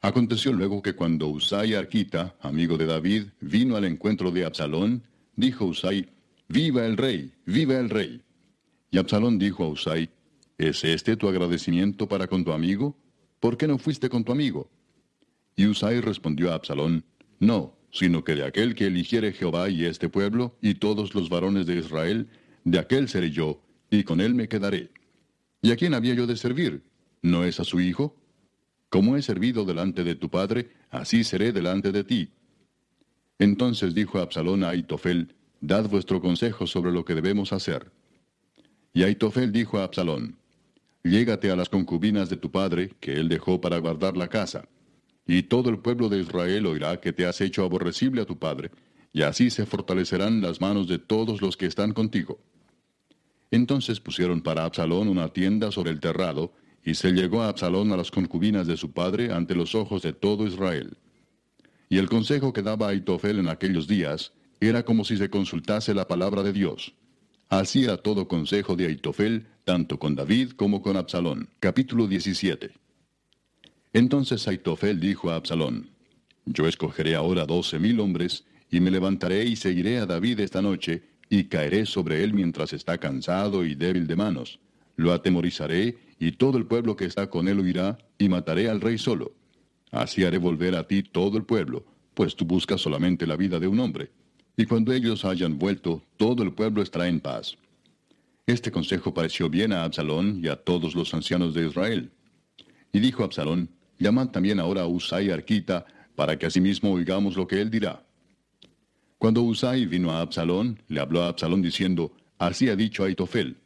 Aconteció luego que cuando Usai Arquita, amigo de David, vino al encuentro de Absalón, dijo Usai, Viva el rey, viva el rey. Y Absalón dijo a Usai, ¿Es este tu agradecimiento para con tu amigo? ¿Por qué no fuiste con tu amigo? Y Usai respondió a Absalón, No, sino que de aquel que eligiere Jehová y este pueblo, y todos los varones de Israel, de aquel seré yo, y con él me quedaré. ¿Y a quién había yo de servir? ¿No es a su hijo? Como he servido delante de tu padre, así seré delante de ti. Entonces dijo Absalón a Aitofel, Dad vuestro consejo sobre lo que debemos hacer. Y Aitofel dijo a Absalón, Llégate a las concubinas de tu padre, que él dejó para guardar la casa. Y todo el pueblo de Israel oirá que te has hecho aborrecible a tu padre, y así se fortalecerán las manos de todos los que están contigo. Entonces pusieron para Absalón una tienda sobre el terrado, y se llegó a Absalón a las concubinas de su padre ante los ojos de todo Israel. Y el consejo que daba Aitofel en aquellos días era como si se consultase la palabra de Dios. Así era todo consejo de Aitofel, tanto con David como con Absalón. Capítulo 17. Entonces Aitofel dijo a Absalón, Yo escogeré ahora doce mil hombres, y me levantaré y seguiré a David esta noche, y caeré sobre él mientras está cansado y débil de manos. Lo atemorizaré, y todo el pueblo que está con él huirá, y mataré al rey solo. Así haré volver a ti todo el pueblo, pues tú buscas solamente la vida de un hombre. Y cuando ellos hayan vuelto, todo el pueblo estará en paz. Este consejo pareció bien a Absalón y a todos los ancianos de Israel. Y dijo Absalón, llamad también ahora a Usai Arquita, para que asimismo oigamos lo que él dirá. Cuando Usai vino a Absalón, le habló a Absalón diciendo, así ha dicho Aitofel,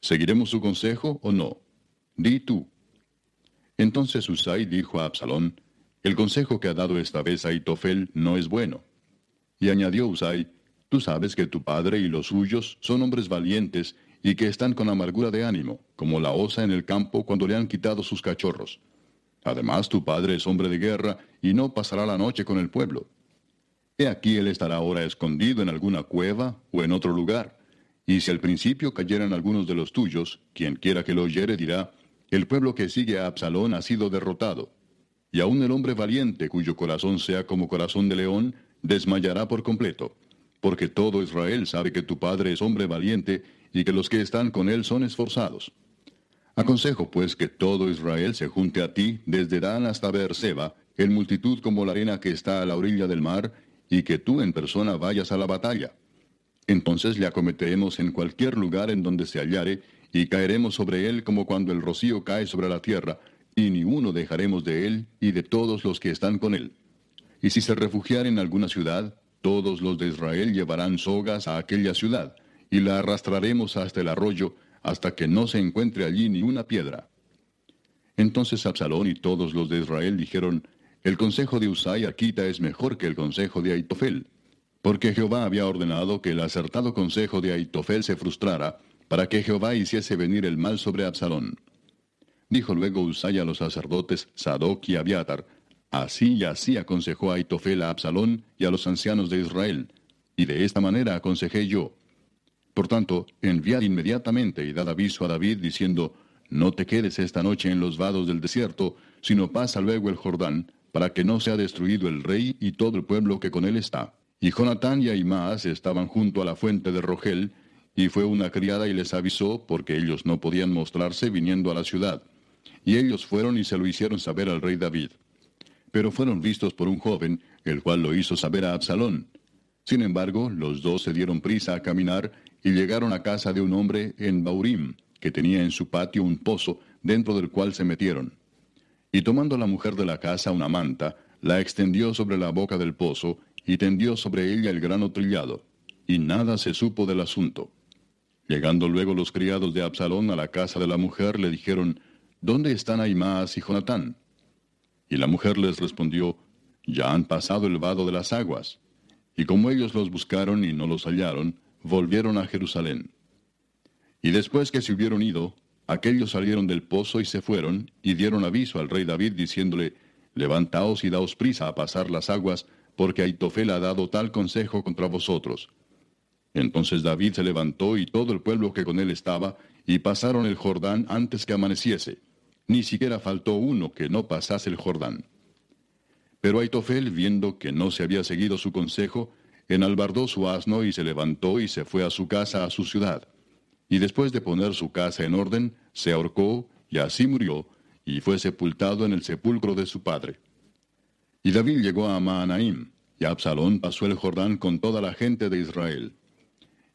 ¿seguiremos su consejo o no? Di tú. Entonces Usai dijo a Absalón, el consejo que ha dado esta vez Aitofel no es bueno. Y añadió Usai, Tú sabes que tu padre y los suyos son hombres valientes y que están con amargura de ánimo, como la osa en el campo cuando le han quitado sus cachorros. Además, tu padre es hombre de guerra y no pasará la noche con el pueblo. He aquí él estará ahora escondido en alguna cueva o en otro lugar. Y si al principio cayeran algunos de los tuyos, quien quiera que lo oyere dirá, el pueblo que sigue a Absalón ha sido derrotado. Y aun el hombre valiente, cuyo corazón sea como corazón de león, desmayará por completo, porque todo Israel sabe que tu padre es hombre valiente y que los que están con él son esforzados. Aconsejo pues que todo Israel se junte a ti desde Dan hasta Beerseba, en multitud como la arena que está a la orilla del mar, y que tú en persona vayas a la batalla. Entonces le acometeremos en cualquier lugar en donde se hallare, y caeremos sobre él como cuando el rocío cae sobre la tierra, y ni uno dejaremos de él y de todos los que están con él. Y si se refugiara en alguna ciudad, todos los de Israel llevarán sogas a aquella ciudad, y la arrastraremos hasta el arroyo, hasta que no se encuentre allí ni una piedra. Entonces Absalón y todos los de Israel dijeron, El consejo de Usai Arquita es mejor que el consejo de Aitofel, porque Jehová había ordenado que el acertado consejo de Aitofel se frustrara, para que Jehová hiciese venir el mal sobre Absalón. Dijo luego Usai a los sacerdotes Sadoc y Abiatar, Así y así aconsejó Aitofel a Absalón y a los ancianos de Israel, y de esta manera aconsejé yo. Por tanto, enviad inmediatamente y dad aviso a David diciendo, No te quedes esta noche en los vados del desierto, sino pasa luego el Jordán, para que no sea destruido el rey y todo el pueblo que con él está. Y Jonatán y Ahimaas estaban junto a la fuente de Rogel, y fue una criada y les avisó, porque ellos no podían mostrarse viniendo a la ciudad. Y ellos fueron y se lo hicieron saber al rey David pero fueron vistos por un joven, el cual lo hizo saber a Absalón. Sin embargo, los dos se dieron prisa a caminar y llegaron a casa de un hombre en Baurim, que tenía en su patio un pozo, dentro del cual se metieron. Y tomando la mujer de la casa una manta, la extendió sobre la boca del pozo, y tendió sobre ella el grano trillado, y nada se supo del asunto. Llegando luego los criados de Absalón a la casa de la mujer, le dijeron, ¿Dónde están Ahimaas y Jonatán? Y la mujer les respondió, Ya han pasado el vado de las aguas. Y como ellos los buscaron y no los hallaron, volvieron a Jerusalén. Y después que se hubieron ido, aquellos salieron del pozo y se fueron, y dieron aviso al rey David diciéndole, Levantaos y daos prisa a pasar las aguas, porque Aitofel ha dado tal consejo contra vosotros. Entonces David se levantó y todo el pueblo que con él estaba, y pasaron el Jordán antes que amaneciese. Ni siquiera faltó uno que no pasase el Jordán. Pero Aitofel, viendo que no se había seguido su consejo, enalbardó su asno y se levantó y se fue a su casa, a su ciudad. Y después de poner su casa en orden, se ahorcó y así murió, y fue sepultado en el sepulcro de su padre. Y David llegó a Maanaim, y Absalón pasó el Jordán con toda la gente de Israel.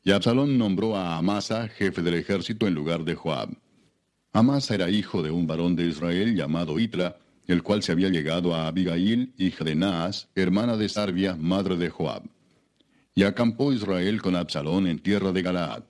Y Absalón nombró a Amasa jefe del ejército en lugar de Joab. Amasa era hijo de un varón de Israel llamado Itra, el cual se había llegado a Abigail, hija de Naas, hermana de Sarbia, madre de Joab. Y acampó Israel con Absalón en tierra de Galaad.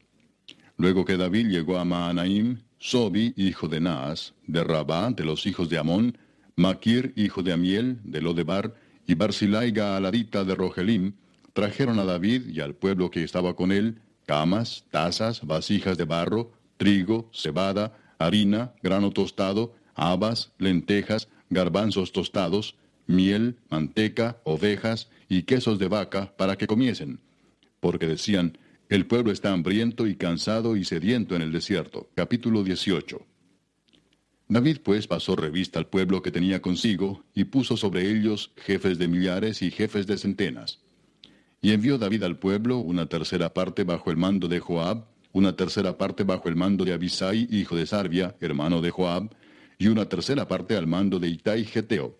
Luego que David llegó a Maanaim, Sobi, hijo de Naas, de Rabá, de los hijos de Amón, Maquir, hijo de Amiel, de Lodebar, y Barzilai Gaaladita de Rogelim, trajeron a David y al pueblo que estaba con él, camas, tazas, vasijas de barro, trigo, cebada, harina, grano tostado, habas, lentejas, garbanzos tostados, miel, manteca, ovejas y quesos de vaca para que comiesen. Porque decían, el pueblo está hambriento y cansado y sediento en el desierto. Capítulo 18. David pues pasó revista al pueblo que tenía consigo, y puso sobre ellos jefes de millares y jefes de centenas. Y envió David al pueblo una tercera parte bajo el mando de Joab, una tercera parte bajo el mando de Abisai, hijo de Sarbia, hermano de Joab, y una tercera parte al mando de Itai Geteo.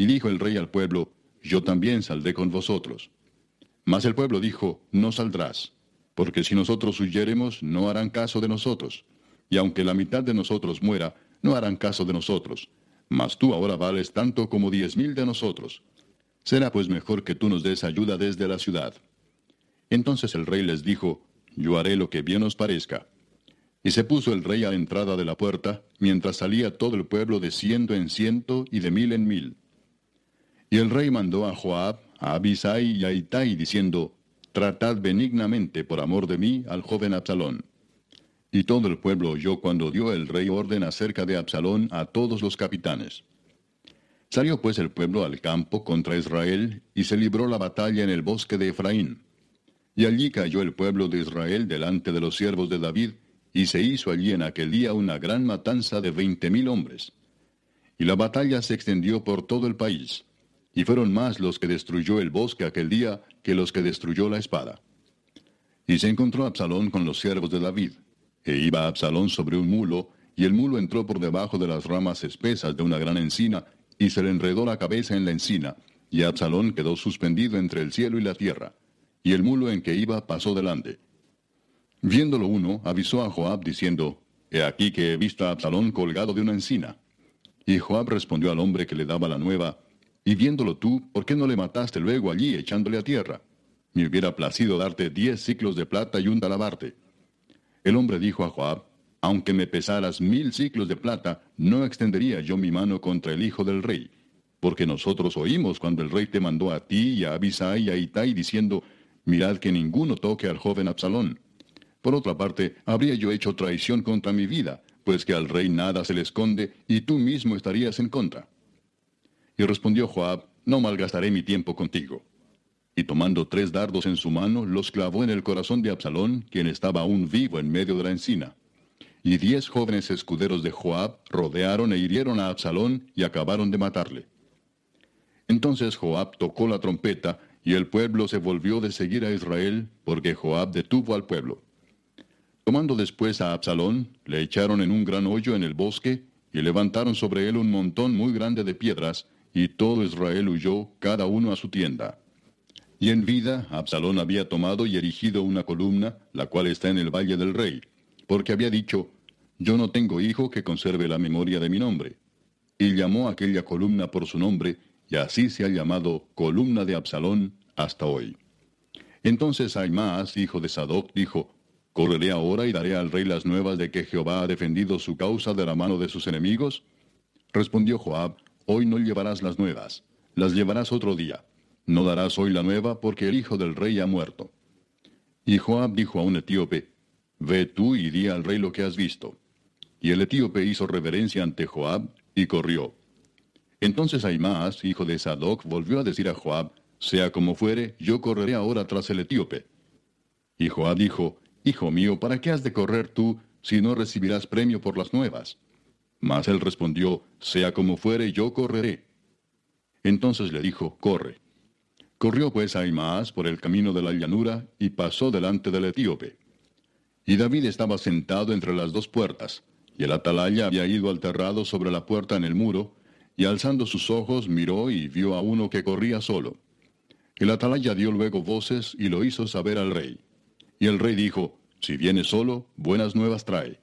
Y dijo el rey al pueblo, Yo también saldré con vosotros. Mas el pueblo dijo, No saldrás, porque si nosotros huyéremos, no harán caso de nosotros. Y aunque la mitad de nosotros muera, no harán caso de nosotros. Mas tú ahora vales tanto como diez mil de nosotros. Será pues mejor que tú nos des ayuda desde la ciudad. Entonces el rey les dijo, yo haré lo que bien os parezca. Y se puso el rey a la entrada de la puerta, mientras salía todo el pueblo de ciento en ciento y de mil en mil. Y el rey mandó a Joab, a Abisai y a Itai, diciendo, Tratad benignamente por amor de mí al joven Absalón. Y todo el pueblo oyó cuando dio el rey orden acerca de Absalón a todos los capitanes. Salió pues el pueblo al campo contra Israel, y se libró la batalla en el bosque de Efraín. Y allí cayó el pueblo de Israel delante de los siervos de David, y se hizo allí en aquel día una gran matanza de veinte mil hombres. Y la batalla se extendió por todo el país, y fueron más los que destruyó el bosque aquel día que los que destruyó la espada. Y se encontró Absalón con los siervos de David, e iba Absalón sobre un mulo, y el mulo entró por debajo de las ramas espesas de una gran encina, y se le enredó la cabeza en la encina, y Absalón quedó suspendido entre el cielo y la tierra y el mulo en que iba pasó delante. Viéndolo uno, avisó a Joab diciendo, He aquí que he visto a Absalón colgado de una encina. Y Joab respondió al hombre que le daba la nueva, Y viéndolo tú, ¿por qué no le mataste luego allí echándole a tierra? Me hubiera placido darte diez ciclos de plata y un talabarte. El hombre dijo a Joab, Aunque me pesaras mil ciclos de plata, no extendería yo mi mano contra el hijo del rey. Porque nosotros oímos cuando el rey te mandó a ti y a Abisai y a Itai diciendo, Mirad que ninguno toque al joven Absalón. Por otra parte, habría yo hecho traición contra mi vida, pues que al rey nada se le esconde, y tú mismo estarías en contra. Y respondió Joab, no malgastaré mi tiempo contigo. Y tomando tres dardos en su mano, los clavó en el corazón de Absalón, quien estaba aún vivo en medio de la encina. Y diez jóvenes escuderos de Joab rodearon e hirieron a Absalón y acabaron de matarle. Entonces Joab tocó la trompeta, y el pueblo se volvió de seguir a Israel, porque Joab detuvo al pueblo. Tomando después a Absalón, le echaron en un gran hoyo en el bosque, y levantaron sobre él un montón muy grande de piedras, y todo Israel huyó, cada uno a su tienda. Y en vida, Absalón había tomado y erigido una columna, la cual está en el valle del rey, porque había dicho, Yo no tengo hijo que conserve la memoria de mi nombre. Y llamó aquella columna por su nombre, y así se ha llamado columna de Absalón hasta hoy. Entonces Aimaas, hijo de Sadoc, dijo, ¿Correré ahora y daré al rey las nuevas de que Jehová ha defendido su causa de la mano de sus enemigos? Respondió Joab, Hoy no llevarás las nuevas, las llevarás otro día. No darás hoy la nueva porque el hijo del rey ha muerto. Y Joab dijo a un etíope, Ve tú y di al rey lo que has visto. Y el etíope hizo reverencia ante Joab y corrió. Entonces Aimaas, hijo de Sadoc, volvió a decir a Joab, Sea como fuere, yo correré ahora tras el etíope. Y Joab dijo, Hijo mío, ¿para qué has de correr tú si no recibirás premio por las nuevas? Mas él respondió, Sea como fuere, yo correré. Entonces le dijo, Corre. Corrió pues Aimaas por el camino de la llanura y pasó delante del etíope. Y David estaba sentado entre las dos puertas, y el atalaya había ido alterrado sobre la puerta en el muro, y alzando sus ojos miró y vio a uno que corría solo. El atalaya dio luego voces y lo hizo saber al rey. Y el rey dijo, Si viene solo, buenas nuevas trae.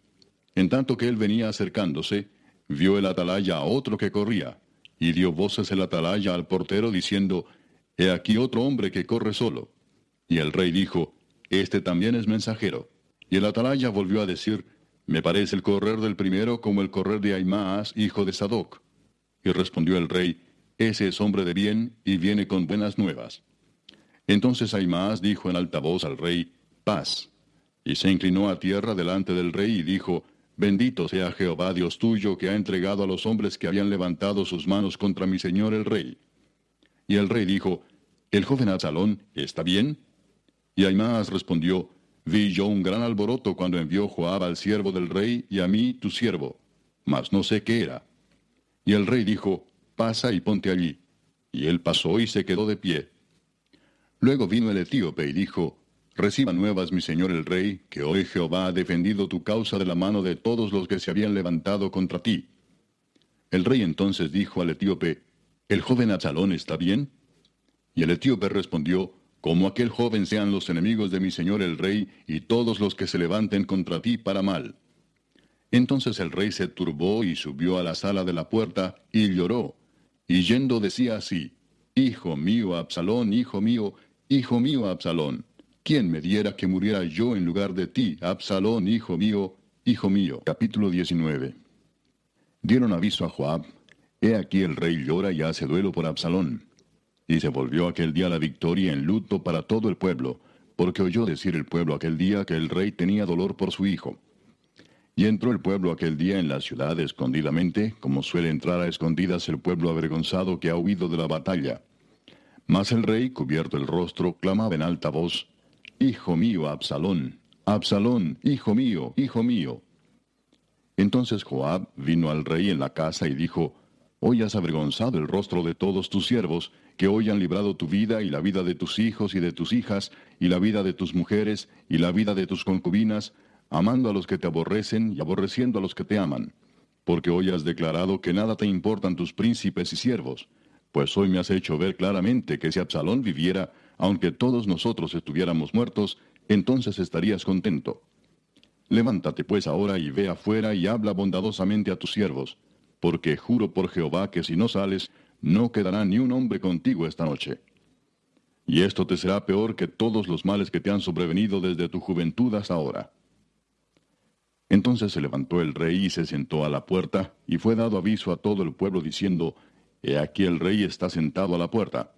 En tanto que él venía acercándose, vio el atalaya a otro que corría, y dio voces el atalaya al portero diciendo, He aquí otro hombre que corre solo. Y el rey dijo, Este también es mensajero. Y el atalaya volvió a decir, Me parece el correr del primero como el correr de Aimaas, hijo de Sadoc. Y respondió el rey, Ese es hombre de bien y viene con buenas nuevas. Entonces Aimaas dijo en alta voz al rey, Paz. Y se inclinó a tierra delante del rey y dijo, Bendito sea Jehová Dios tuyo, que ha entregado a los hombres que habían levantado sus manos contra mi señor el rey. Y el rey dijo, ¿El joven Absalón está bien? Y Aimaas respondió, Vi yo un gran alboroto cuando envió Joab al siervo del rey y a mí tu siervo, mas no sé qué era. Y el rey dijo, Pasa y ponte allí. Y él pasó y se quedó de pie. Luego vino el etíope y dijo, Reciba nuevas, mi señor el rey, que hoy Jehová ha defendido tu causa de la mano de todos los que se habían levantado contra ti. El rey entonces dijo al etíope, ¿El joven Absalón está bien? Y el etíope respondió, Como aquel joven sean los enemigos de mi señor el rey, y todos los que se levanten contra ti para mal. Entonces el rey se turbó y subió a la sala de la puerta, y lloró, y yendo decía así, Hijo mío, Absalón, hijo mío, hijo mío, Absalón. ¿Quién me diera que muriera yo en lugar de ti, Absalón, hijo mío, hijo mío? Capítulo 19. Dieron aviso a Joab, He aquí el rey llora y hace duelo por Absalón. Y se volvió aquel día la victoria en luto para todo el pueblo, porque oyó decir el pueblo aquel día que el rey tenía dolor por su hijo. Y entró el pueblo aquel día en la ciudad escondidamente, como suele entrar a escondidas el pueblo avergonzado que ha huido de la batalla. Mas el rey, cubierto el rostro, clamaba en alta voz, Hijo mío, Absalón, Absalón, hijo mío, hijo mío. Entonces Joab vino al rey en la casa y dijo, Hoy has avergonzado el rostro de todos tus siervos, que hoy han librado tu vida y la vida de tus hijos y de tus hijas, y la vida de tus mujeres y la vida de tus concubinas, amando a los que te aborrecen y aborreciendo a los que te aman. Porque hoy has declarado que nada te importan tus príncipes y siervos. Pues hoy me has hecho ver claramente que si Absalón viviera, aunque todos nosotros estuviéramos muertos, entonces estarías contento. Levántate pues ahora y ve afuera y habla bondadosamente a tus siervos, porque juro por Jehová que si no sales, no quedará ni un hombre contigo esta noche. Y esto te será peor que todos los males que te han sobrevenido desde tu juventud hasta ahora. Entonces se levantó el rey y se sentó a la puerta, y fue dado aviso a todo el pueblo diciendo, He aquí el rey está sentado a la puerta.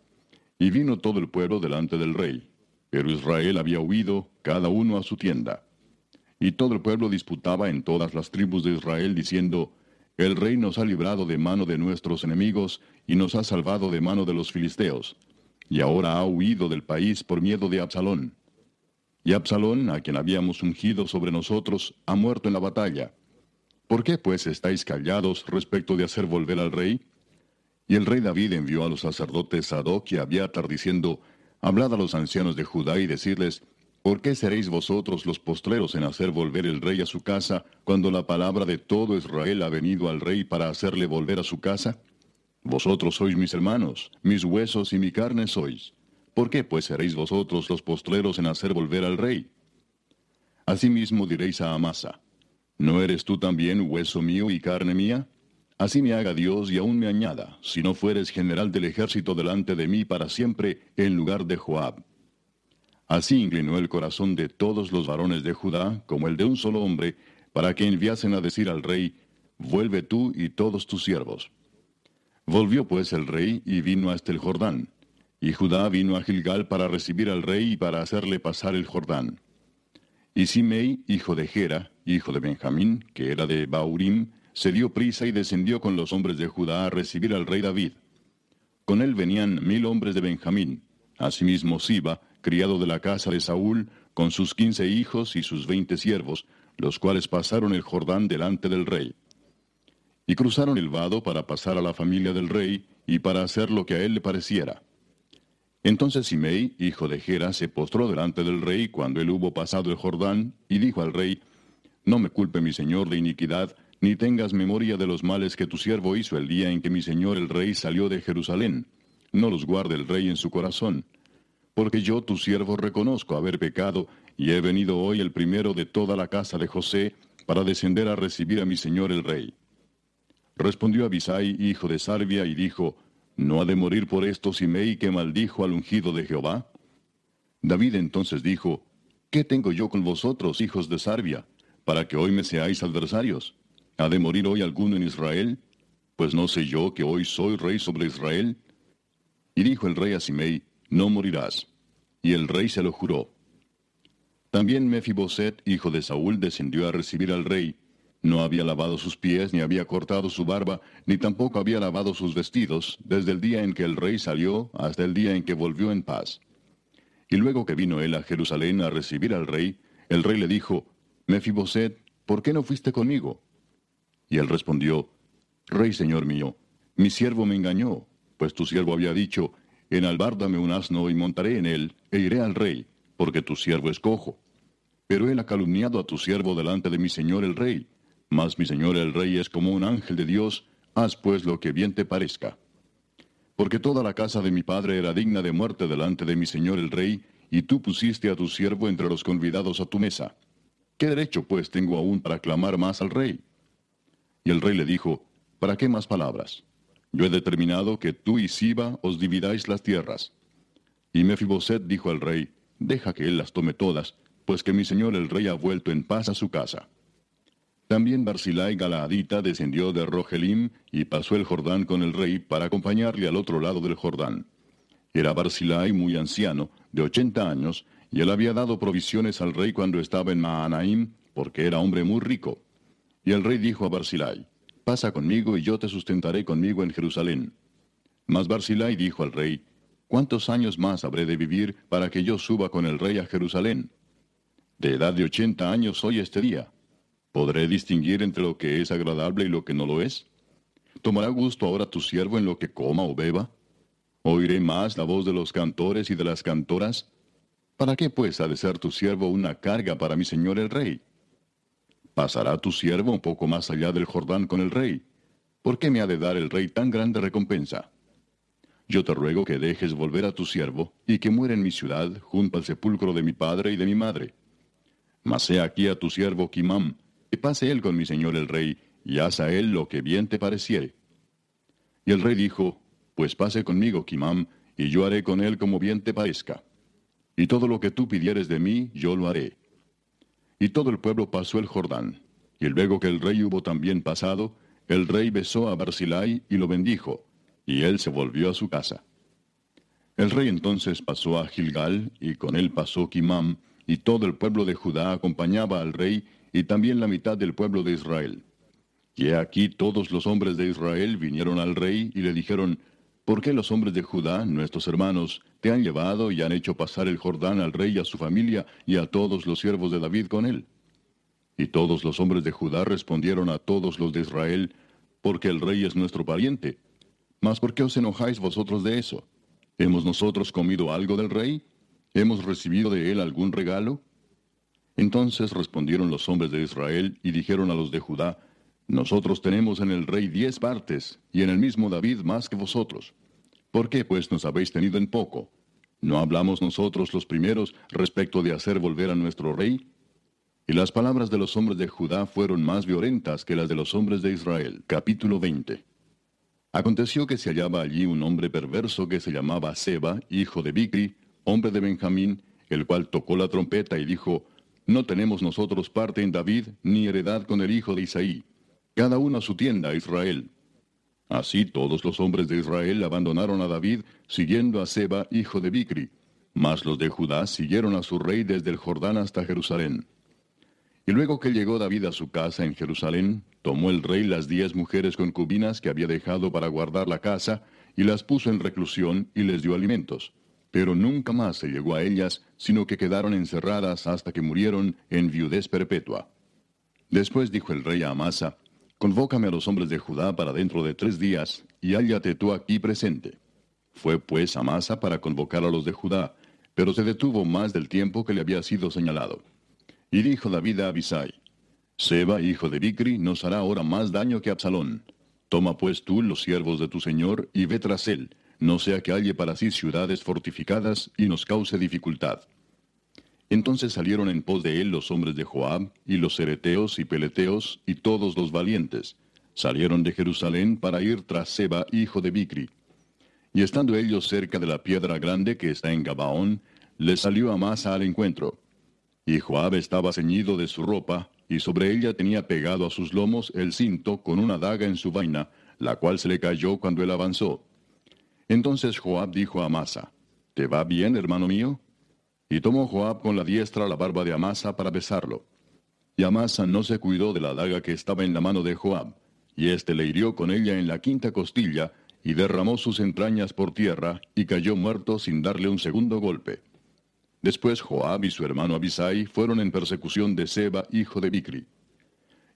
Y vino todo el pueblo delante del rey. Pero Israel había huido, cada uno a su tienda. Y todo el pueblo disputaba en todas las tribus de Israel, diciendo, El rey nos ha librado de mano de nuestros enemigos, y nos ha salvado de mano de los filisteos. Y ahora ha huido del país por miedo de Absalón. Y Absalón, a quien habíamos ungido sobre nosotros, ha muerto en la batalla. ¿Por qué pues estáis callados respecto de hacer volver al rey? Y el rey David envió a los sacerdotes Sadoc y Abiatar diciendo, Hablad a los ancianos de Judá y decirles, ¿Por qué seréis vosotros los postreros en hacer volver el rey a su casa, cuando la palabra de todo Israel ha venido al rey para hacerle volver a su casa? Vosotros sois mis hermanos, mis huesos y mi carne sois. ¿Por qué pues seréis vosotros los postreros en hacer volver al rey? Asimismo diréis a Amasa, ¿no eres tú también hueso mío y carne mía? Así me haga Dios y aún me añada, si no fueres general del ejército delante de mí para siempre en lugar de Joab. Así inclinó el corazón de todos los varones de Judá, como el de un solo hombre, para que enviasen a decir al rey, Vuelve tú y todos tus siervos. Volvió pues el rey y vino hasta el Jordán. Y Judá vino a Gilgal para recibir al rey y para hacerle pasar el Jordán. Y Simei, hijo de Gera, hijo de Benjamín, que era de Baurim, se dio prisa y descendió con los hombres de Judá a recibir al rey David. Con él venían mil hombres de Benjamín, asimismo Siba, criado de la casa de Saúl, con sus quince hijos y sus veinte siervos, los cuales pasaron el Jordán delante del rey. Y cruzaron el vado para pasar a la familia del rey y para hacer lo que a él le pareciera. Entonces Simei, hijo de Gera, se postró delante del rey cuando él hubo pasado el Jordán, y dijo al rey, No me culpe mi señor de iniquidad, ni tengas memoria de los males que tu siervo hizo el día en que mi señor el rey salió de Jerusalén. No los guarde el rey en su corazón. porque yo tu siervo reconozco haber pecado, y he venido hoy el primero de toda la casa de José, para descender a recibir a mi señor el rey. Respondió Abisai, hijo de Sarvia, y dijo, ¿No ha de morir por esto Simei que maldijo al ungido de Jehová? David entonces dijo, ¿Qué tengo yo con vosotros, hijos de Sarvia, para que hoy me seáis adversarios? ¿Ha de morir hoy alguno en Israel? Pues no sé yo que hoy soy rey sobre Israel. Y dijo el rey a Simei, No morirás. Y el rey se lo juró. También Mefiboset, hijo de Saúl, descendió a recibir al rey, no había lavado sus pies, ni había cortado su barba, ni tampoco había lavado sus vestidos, desde el día en que el rey salió hasta el día en que volvió en paz. Y luego que vino él a Jerusalén a recibir al rey, el rey le dijo, Mefiboset, ¿por qué no fuiste conmigo? Y él respondió, Rey señor mío, mi siervo me engañó, pues tu siervo había dicho, Enalbárdame un asno y montaré en él, e iré al rey, porque tu siervo es cojo. Pero él ha calumniado a tu siervo delante de mi señor el rey, mas mi señor el rey es como un ángel de Dios, haz pues lo que bien te parezca. Porque toda la casa de mi padre era digna de muerte delante de mi señor el rey, y tú pusiste a tu siervo entre los convidados a tu mesa. ¿Qué derecho pues tengo aún para clamar más al rey? Y el rey le dijo, ¿para qué más palabras? Yo he determinado que tú y Siba os dividáis las tierras. Y Mefiboset dijo al rey, deja que él las tome todas, pues que mi señor el rey ha vuelto en paz a su casa. También Barzilai Galaadita descendió de Rogelim y pasó el Jordán con el rey para acompañarle al otro lado del Jordán. Era Barzilai muy anciano, de ochenta años, y él había dado provisiones al rey cuando estaba en Maanaim, porque era hombre muy rico. Y el rey dijo a Barzilai, Pasa conmigo y yo te sustentaré conmigo en Jerusalén. Mas Barzilai dijo al rey, ¿Cuántos años más habré de vivir para que yo suba con el rey a Jerusalén? De edad de ochenta años soy este día. ¿Podré distinguir entre lo que es agradable y lo que no lo es? ¿Tomará gusto ahora tu siervo en lo que coma o beba? ¿Oiré más la voz de los cantores y de las cantoras? ¿Para qué pues ha de ser tu siervo una carga para mi señor el rey? ¿Pasará tu siervo un poco más allá del Jordán con el rey? ¿Por qué me ha de dar el rey tan grande recompensa? Yo te ruego que dejes volver a tu siervo y que muera en mi ciudad junto al sepulcro de mi padre y de mi madre. Mas he aquí a tu siervo Kimam, y pase él con mi señor el rey, y haz a él lo que bien te pareciere. Y el rey dijo, Pues pase conmigo, Kimam, y yo haré con él como bien te parezca. Y todo lo que tú pidieres de mí, yo lo haré. Y todo el pueblo pasó el Jordán. Y luego que el rey hubo también pasado, el rey besó a Barzilai y lo bendijo, y él se volvió a su casa. El rey entonces pasó a Gilgal, y con él pasó Kimam, y todo el pueblo de Judá acompañaba al rey, y también la mitad del pueblo de Israel. Y aquí todos los hombres de Israel vinieron al rey y le dijeron, ¿por qué los hombres de Judá, nuestros hermanos, te han llevado y han hecho pasar el Jordán al rey y a su familia y a todos los siervos de David con él? Y todos los hombres de Judá respondieron a todos los de Israel, porque el rey es nuestro pariente. Mas ¿por qué os enojáis vosotros de eso? ¿Hemos nosotros comido algo del rey? ¿Hemos recibido de él algún regalo? Entonces respondieron los hombres de Israel y dijeron a los de Judá, Nosotros tenemos en el rey diez partes, y en el mismo David más que vosotros. ¿Por qué pues nos habéis tenido en poco? ¿No hablamos nosotros los primeros respecto de hacer volver a nuestro rey? Y las palabras de los hombres de Judá fueron más violentas que las de los hombres de Israel. Capítulo 20. Aconteció que se hallaba allí un hombre perverso que se llamaba Seba, hijo de Bicri, hombre de Benjamín, el cual tocó la trompeta y dijo, no tenemos nosotros parte en David, ni heredad con el hijo de Isaí. Cada uno a su tienda, Israel. Así todos los hombres de Israel abandonaron a David, siguiendo a Seba, hijo de Bicri. Mas los de Judá siguieron a su rey desde el Jordán hasta Jerusalén. Y luego que llegó David a su casa en Jerusalén, tomó el rey las diez mujeres concubinas que había dejado para guardar la casa, y las puso en reclusión y les dio alimentos pero nunca más se llegó a ellas, sino que quedaron encerradas hasta que murieron en viudez perpetua. Después dijo el rey a Amasa, Convócame a los hombres de Judá para dentro de tres días, y hállate tú aquí presente. Fue pues Amasa para convocar a los de Judá, pero se detuvo más del tiempo que le había sido señalado. Y dijo David a Abisai, Seba, hijo de Bicri, nos hará ahora más daño que Absalón. Toma pues tú los siervos de tu señor y ve tras él, no sea que halle para sí ciudades fortificadas y nos cause dificultad. Entonces salieron en pos de él los hombres de Joab, y los cereteos y peleteos, y todos los valientes. Salieron de Jerusalén para ir tras Seba, hijo de Bicri. Y estando ellos cerca de la piedra grande que está en Gabaón, le salió Amasa al encuentro. Y Joab estaba ceñido de su ropa, y sobre ella tenía pegado a sus lomos el cinto con una daga en su vaina, la cual se le cayó cuando él avanzó. Entonces Joab dijo a Amasa, ¿Te va bien, hermano mío? Y tomó Joab con la diestra la barba de Amasa para besarlo. Y Amasa no se cuidó de la daga que estaba en la mano de Joab, y éste le hirió con ella en la quinta costilla, y derramó sus entrañas por tierra, y cayó muerto sin darle un segundo golpe. Después Joab y su hermano Abisai fueron en persecución de Seba, hijo de Bicri.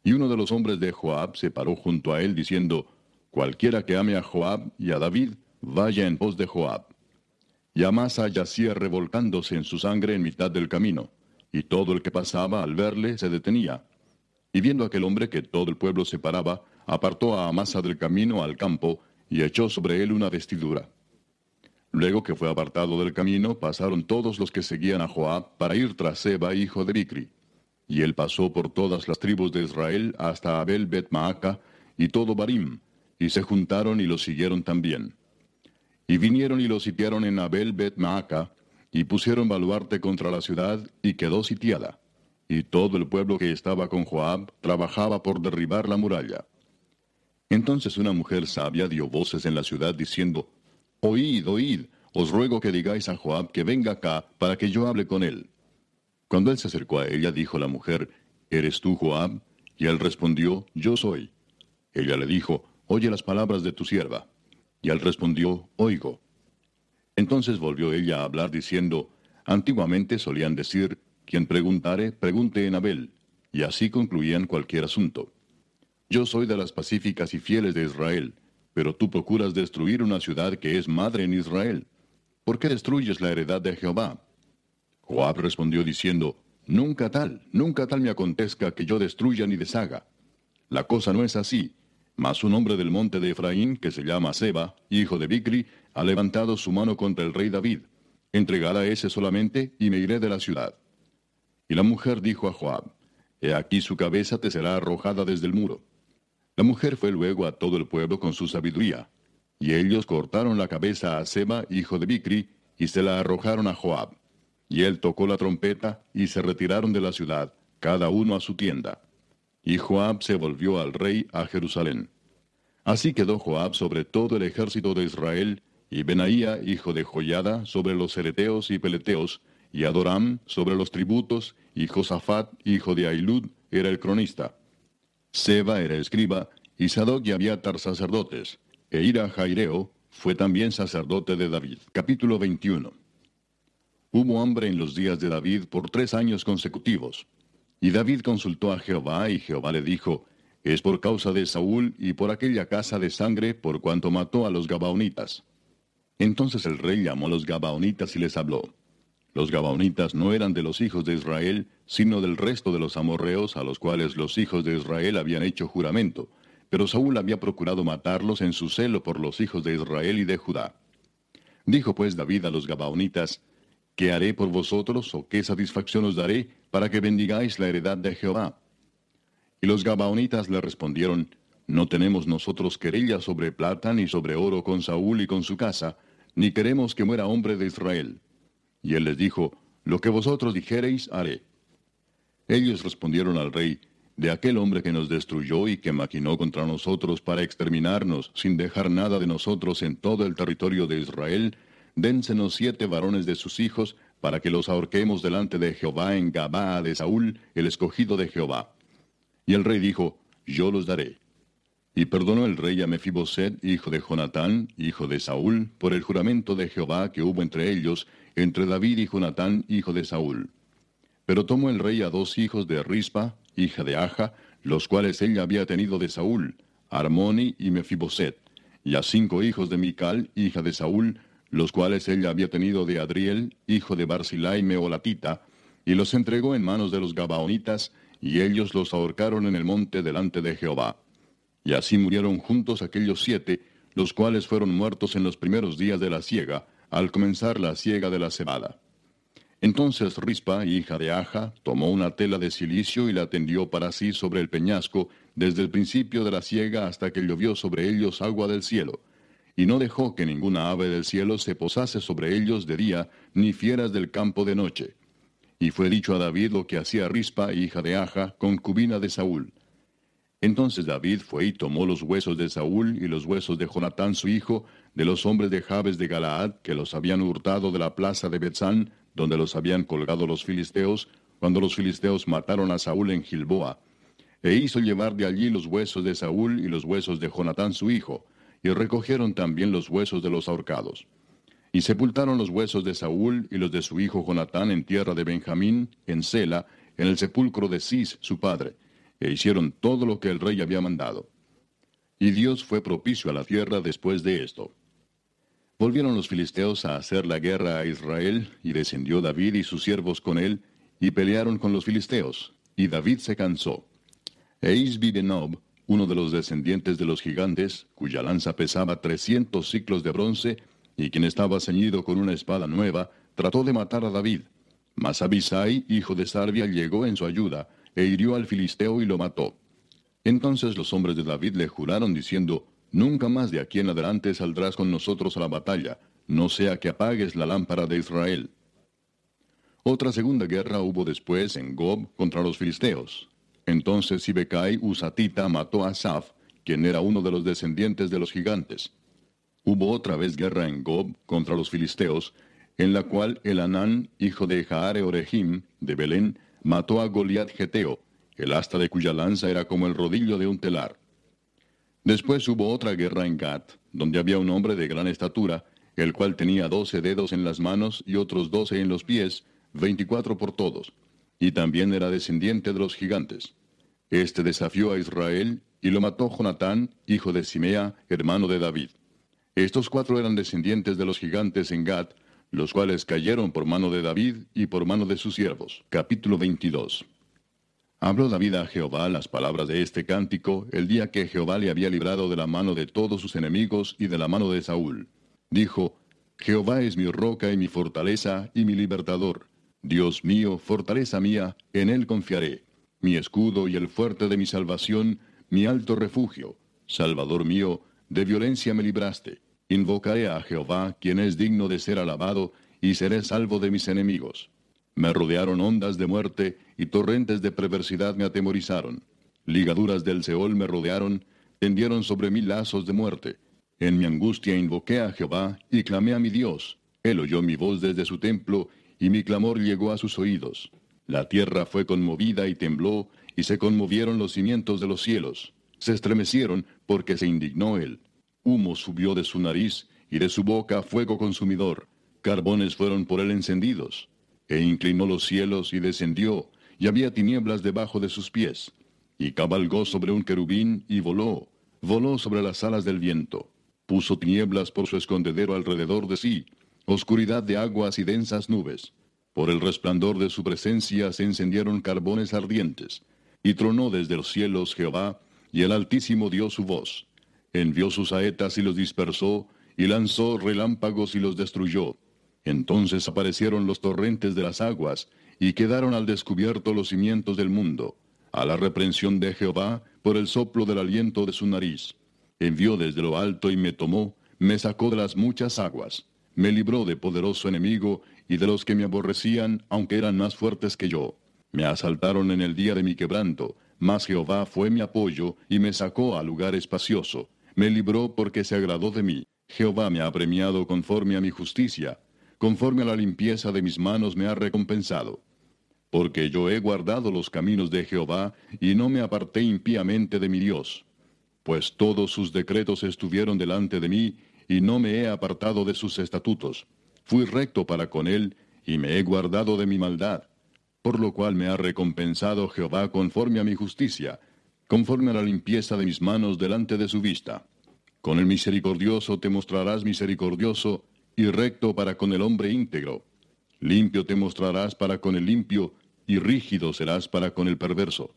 Y uno de los hombres de Joab se paró junto a él diciendo, Cualquiera que ame a Joab y a David, vaya en pos de Joab. Y Amasa yacía revolcándose en su sangre en mitad del camino, y todo el que pasaba al verle se detenía. Y viendo aquel hombre que todo el pueblo se paraba, apartó a Amasa del camino al campo, y echó sobre él una vestidura. Luego que fue apartado del camino, pasaron todos los que seguían a Joab para ir tras Seba, hijo de Bicri. Y él pasó por todas las tribus de Israel hasta Abel Bet Maaca y todo Barim, y se juntaron y lo siguieron también. Y vinieron y lo sitiaron en Abel Bet Maaca, y pusieron baluarte contra la ciudad, y quedó sitiada. Y todo el pueblo que estaba con Joab trabajaba por derribar la muralla. Entonces una mujer sabia dio voces en la ciudad diciendo, Oíd, oíd, os ruego que digáis a Joab que venga acá para que yo hable con él. Cuando él se acercó a ella, dijo la mujer, ¿Eres tú Joab? Y él respondió, Yo soy. Ella le dijo, Oye las palabras de tu sierva. Y él respondió, Oigo. Entonces volvió ella a hablar diciendo, Antiguamente solían decir, quien preguntare, pregunte en Abel, y así concluían cualquier asunto. Yo soy de las pacíficas y fieles de Israel, pero tú procuras destruir una ciudad que es madre en Israel. ¿Por qué destruyes la heredad de Jehová? Joab respondió diciendo, Nunca tal, nunca tal me acontezca que yo destruya ni deshaga. La cosa no es así, mas un hombre del monte de Efraín, que se llama Seba, hijo de Bicri, ha levantado su mano contra el rey David. Entregad a ese solamente, y me iré de la ciudad. Y la mujer dijo a Joab, He aquí su cabeza te será arrojada desde el muro. La mujer fue luego a todo el pueblo con su sabiduría, y ellos cortaron la cabeza a Seba, hijo de Bicri, y se la arrojaron a Joab. Y él tocó la trompeta, y se retiraron de la ciudad, cada uno a su tienda. Y Joab se volvió al rey a Jerusalén. Así quedó Joab sobre todo el ejército de Israel, y Benaía, hijo de Joyada, sobre los cereteos y peleteos, y Adoram sobre los tributos, y Josafat, hijo de Ailud, era el cronista. Seba era escriba, y Sadoc y Abiatar sacerdotes, e Ira Jaireo fue también sacerdote de David. Capítulo 21 Hubo hambre en los días de David por tres años consecutivos. Y David consultó a Jehová, y Jehová le dijo, Es por causa de Saúl y por aquella casa de sangre por cuanto mató a los Gabaonitas. Entonces el rey llamó a los Gabaonitas y les habló. Los Gabaonitas no eran de los hijos de Israel, sino del resto de los amorreos a los cuales los hijos de Israel habían hecho juramento, pero Saúl había procurado matarlos en su celo por los hijos de Israel y de Judá. Dijo pues David a los Gabaonitas, ¿Qué haré por vosotros o qué satisfacción os daré para que bendigáis la heredad de Jehová? Y los Gabaonitas le respondieron, No tenemos nosotros querella sobre plata ni sobre oro con Saúl y con su casa, ni queremos que muera hombre de Israel y él les dijo, Lo que vosotros dijereis, haré. Ellos respondieron al rey, De aquel hombre que nos destruyó y que maquinó contra nosotros para exterminarnos, sin dejar nada de nosotros en todo el territorio de Israel, dénsenos siete varones de sus hijos, para que los ahorquemos delante de Jehová en Gabaa de Saúl, el escogido de Jehová. Y el rey dijo, Yo los daré. Y perdonó el rey a Mefiboset, hijo de Jonatán, hijo de Saúl, por el juramento de Jehová que hubo entre ellos, entre David y Jonatán, hijo de Saúl. Pero tomó el rey a dos hijos de Rispa, hija de Aja, los cuales ella había tenido de Saúl, Armoni y Mefiboset, y a cinco hijos de Mical, hija de Saúl, los cuales ella había tenido de Adriel, hijo de Barzilai Meolatita, y los entregó en manos de los Gabaonitas, y ellos los ahorcaron en el monte delante de Jehová. Y así murieron juntos aquellos siete, los cuales fueron muertos en los primeros días de la siega, al comenzar la siega de la cebada. Entonces Rispa, hija de Aja, tomó una tela de silicio y la tendió para sí sobre el peñasco, desde el principio de la siega hasta que llovió sobre ellos agua del cielo. Y no dejó que ninguna ave del cielo se posase sobre ellos de día, ni fieras del campo de noche. Y fue dicho a David lo que hacía Rispa, hija de Aja, concubina de Saúl. Entonces David fue y tomó los huesos de Saúl y los huesos de Jonatán su hijo, de los hombres de Jabes de Galaad, que los habían hurtado de la plaza de Betzán, donde los habían colgado los filisteos, cuando los filisteos mataron a Saúl en Gilboa. E hizo llevar de allí los huesos de Saúl y los huesos de Jonatán su hijo, y recogieron también los huesos de los ahorcados. Y sepultaron los huesos de Saúl y los de su hijo Jonatán en tierra de Benjamín, en Sela, en el sepulcro de Cis, su padre, e hicieron todo lo que el rey había mandado. Y Dios fue propicio a la tierra después de esto. Volvieron los filisteos a hacer la guerra a Israel, y descendió David y sus siervos con él, y pelearon con los filisteos, y David se cansó. E Isbibenob, uno de los descendientes de los gigantes, cuya lanza pesaba trescientos ciclos de bronce, y quien estaba ceñido con una espada nueva, trató de matar a David. Mas Abisai, hijo de Sarbia, llegó en su ayuda, e hirió al filisteo y lo mató. Entonces los hombres de David le juraron diciendo, Nunca más de aquí en adelante saldrás con nosotros a la batalla, no sea que apagues la lámpara de Israel. Otra segunda guerra hubo después en Gob contra los filisteos. Entonces Sibecai Usatita mató a Saf, quien era uno de los descendientes de los gigantes. Hubo otra vez guerra en Gob contra los filisteos, en la cual el Anán, hijo de Jaare Orehim, de Belén, mató a Goliat Geteo, el asta de cuya lanza era como el rodillo de un telar. Después hubo otra guerra en Gat, donde había un hombre de gran estatura, el cual tenía doce dedos en las manos y otros doce en los pies, veinticuatro por todos, y también era descendiente de los gigantes. Este desafió a Israel y lo mató Jonatán, hijo de Simea, hermano de David. Estos cuatro eran descendientes de los gigantes en Gad, los cuales cayeron por mano de David y por mano de sus siervos. Capítulo 22. Habló David a Jehová las palabras de este cántico el día que Jehová le había librado de la mano de todos sus enemigos y de la mano de Saúl. Dijo, Jehová es mi roca y mi fortaleza y mi libertador. Dios mío, fortaleza mía, en él confiaré. Mi escudo y el fuerte de mi salvación, mi alto refugio. Salvador mío, de violencia me libraste. Invocaré a Jehová, quien es digno de ser alabado, y seré salvo de mis enemigos. Me rodearon ondas de muerte, y torrentes de perversidad me atemorizaron. Ligaduras del Seol me rodearon, tendieron sobre mí lazos de muerte. En mi angustia invoqué a Jehová, y clamé a mi Dios. Él oyó mi voz desde su templo, y mi clamor llegó a sus oídos. La tierra fue conmovida y tembló, y se conmovieron los cimientos de los cielos se estremecieron porque se indignó él. Humo subió de su nariz y de su boca fuego consumidor. Carbones fueron por él encendidos. E inclinó los cielos y descendió, y había tinieblas debajo de sus pies. Y cabalgó sobre un querubín y voló, voló sobre las alas del viento. Puso tinieblas por su escondedero alrededor de sí, oscuridad de aguas y densas nubes. Por el resplandor de su presencia se encendieron carbones ardientes. Y tronó desde los cielos Jehová, y el Altísimo dio su voz. Envió sus saetas y los dispersó, y lanzó relámpagos y los destruyó. Entonces aparecieron los torrentes de las aguas, y quedaron al descubierto los cimientos del mundo, a la reprensión de Jehová por el soplo del aliento de su nariz. Envió desde lo alto y me tomó, me sacó de las muchas aguas, me libró de poderoso enemigo y de los que me aborrecían, aunque eran más fuertes que yo. Me asaltaron en el día de mi quebranto, mas Jehová fue mi apoyo y me sacó a lugar espacioso. Me libró porque se agradó de mí. Jehová me ha premiado conforme a mi justicia. Conforme a la limpieza de mis manos me ha recompensado. Porque yo he guardado los caminos de Jehová y no me aparté impíamente de mi Dios. Pues todos sus decretos estuvieron delante de mí y no me he apartado de sus estatutos. Fui recto para con él y me he guardado de mi maldad por lo cual me ha recompensado Jehová conforme a mi justicia, conforme a la limpieza de mis manos delante de su vista. Con el misericordioso te mostrarás misericordioso y recto para con el hombre íntegro. Limpio te mostrarás para con el limpio y rígido serás para con el perverso.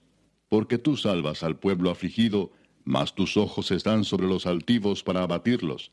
Porque tú salvas al pueblo afligido, mas tus ojos están sobre los altivos para abatirlos.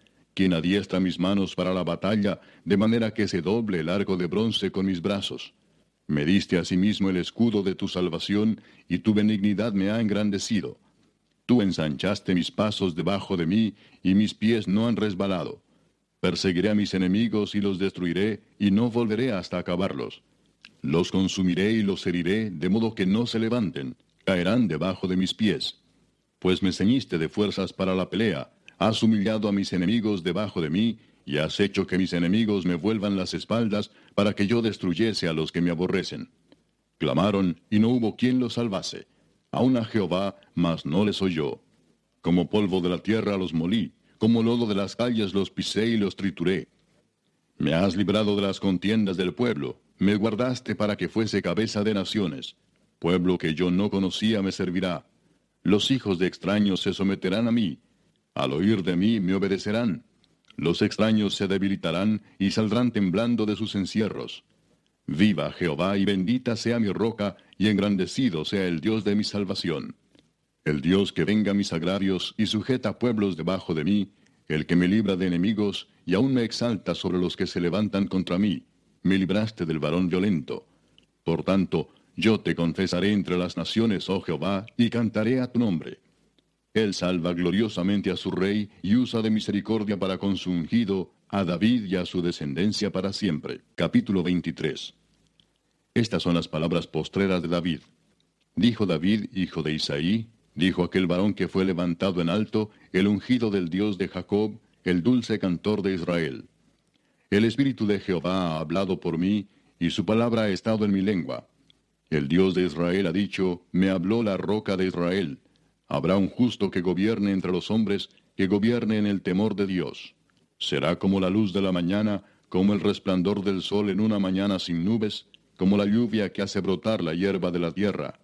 quien adiestra mis manos para la batalla, de manera que se doble el arco de bronce con mis brazos. Me diste asimismo el escudo de tu salvación, y tu benignidad me ha engrandecido. Tú ensanchaste mis pasos debajo de mí, y mis pies no han resbalado. Perseguiré a mis enemigos y los destruiré, y no volveré hasta acabarlos. Los consumiré y los heriré, de modo que no se levanten, caerán debajo de mis pies. Pues me ceñiste de fuerzas para la pelea, has humillado a mis enemigos debajo de mí, y has hecho que mis enemigos me vuelvan las espaldas, para que yo destruyese a los que me aborrecen. Clamaron, y no hubo quien los salvase. Aún a Jehová, mas no les oyó. Como polvo de la tierra los molí, como lodo de las calles los pisé y los trituré. Me has librado de las contiendas del pueblo, me guardaste para que fuese cabeza de naciones. Pueblo que yo no conocía me servirá. Los hijos de extraños se someterán a mí. Al oír de mí me obedecerán. Los extraños se debilitarán y saldrán temblando de sus encierros. Viva Jehová y bendita sea mi roca y engrandecido sea el Dios de mi salvación. El Dios que venga mis agravios y sujeta pueblos debajo de mí, el que me libra de enemigos y aún me exalta sobre los que se levantan contra mí me libraste del varón violento. Por tanto, yo te confesaré entre las naciones, oh Jehová, y cantaré a tu nombre. Él salva gloriosamente a su rey y usa de misericordia para con su ungido, a David y a su descendencia para siempre. Capítulo 23. Estas son las palabras postreras de David. Dijo David, hijo de Isaí, dijo aquel varón que fue levantado en alto, el ungido del Dios de Jacob, el dulce cantor de Israel. El Espíritu de Jehová ha hablado por mí, y su palabra ha estado en mi lengua. El Dios de Israel ha dicho, me habló la roca de Israel. Habrá un justo que gobierne entre los hombres, que gobierne en el temor de Dios. Será como la luz de la mañana, como el resplandor del sol en una mañana sin nubes, como la lluvia que hace brotar la hierba de la tierra.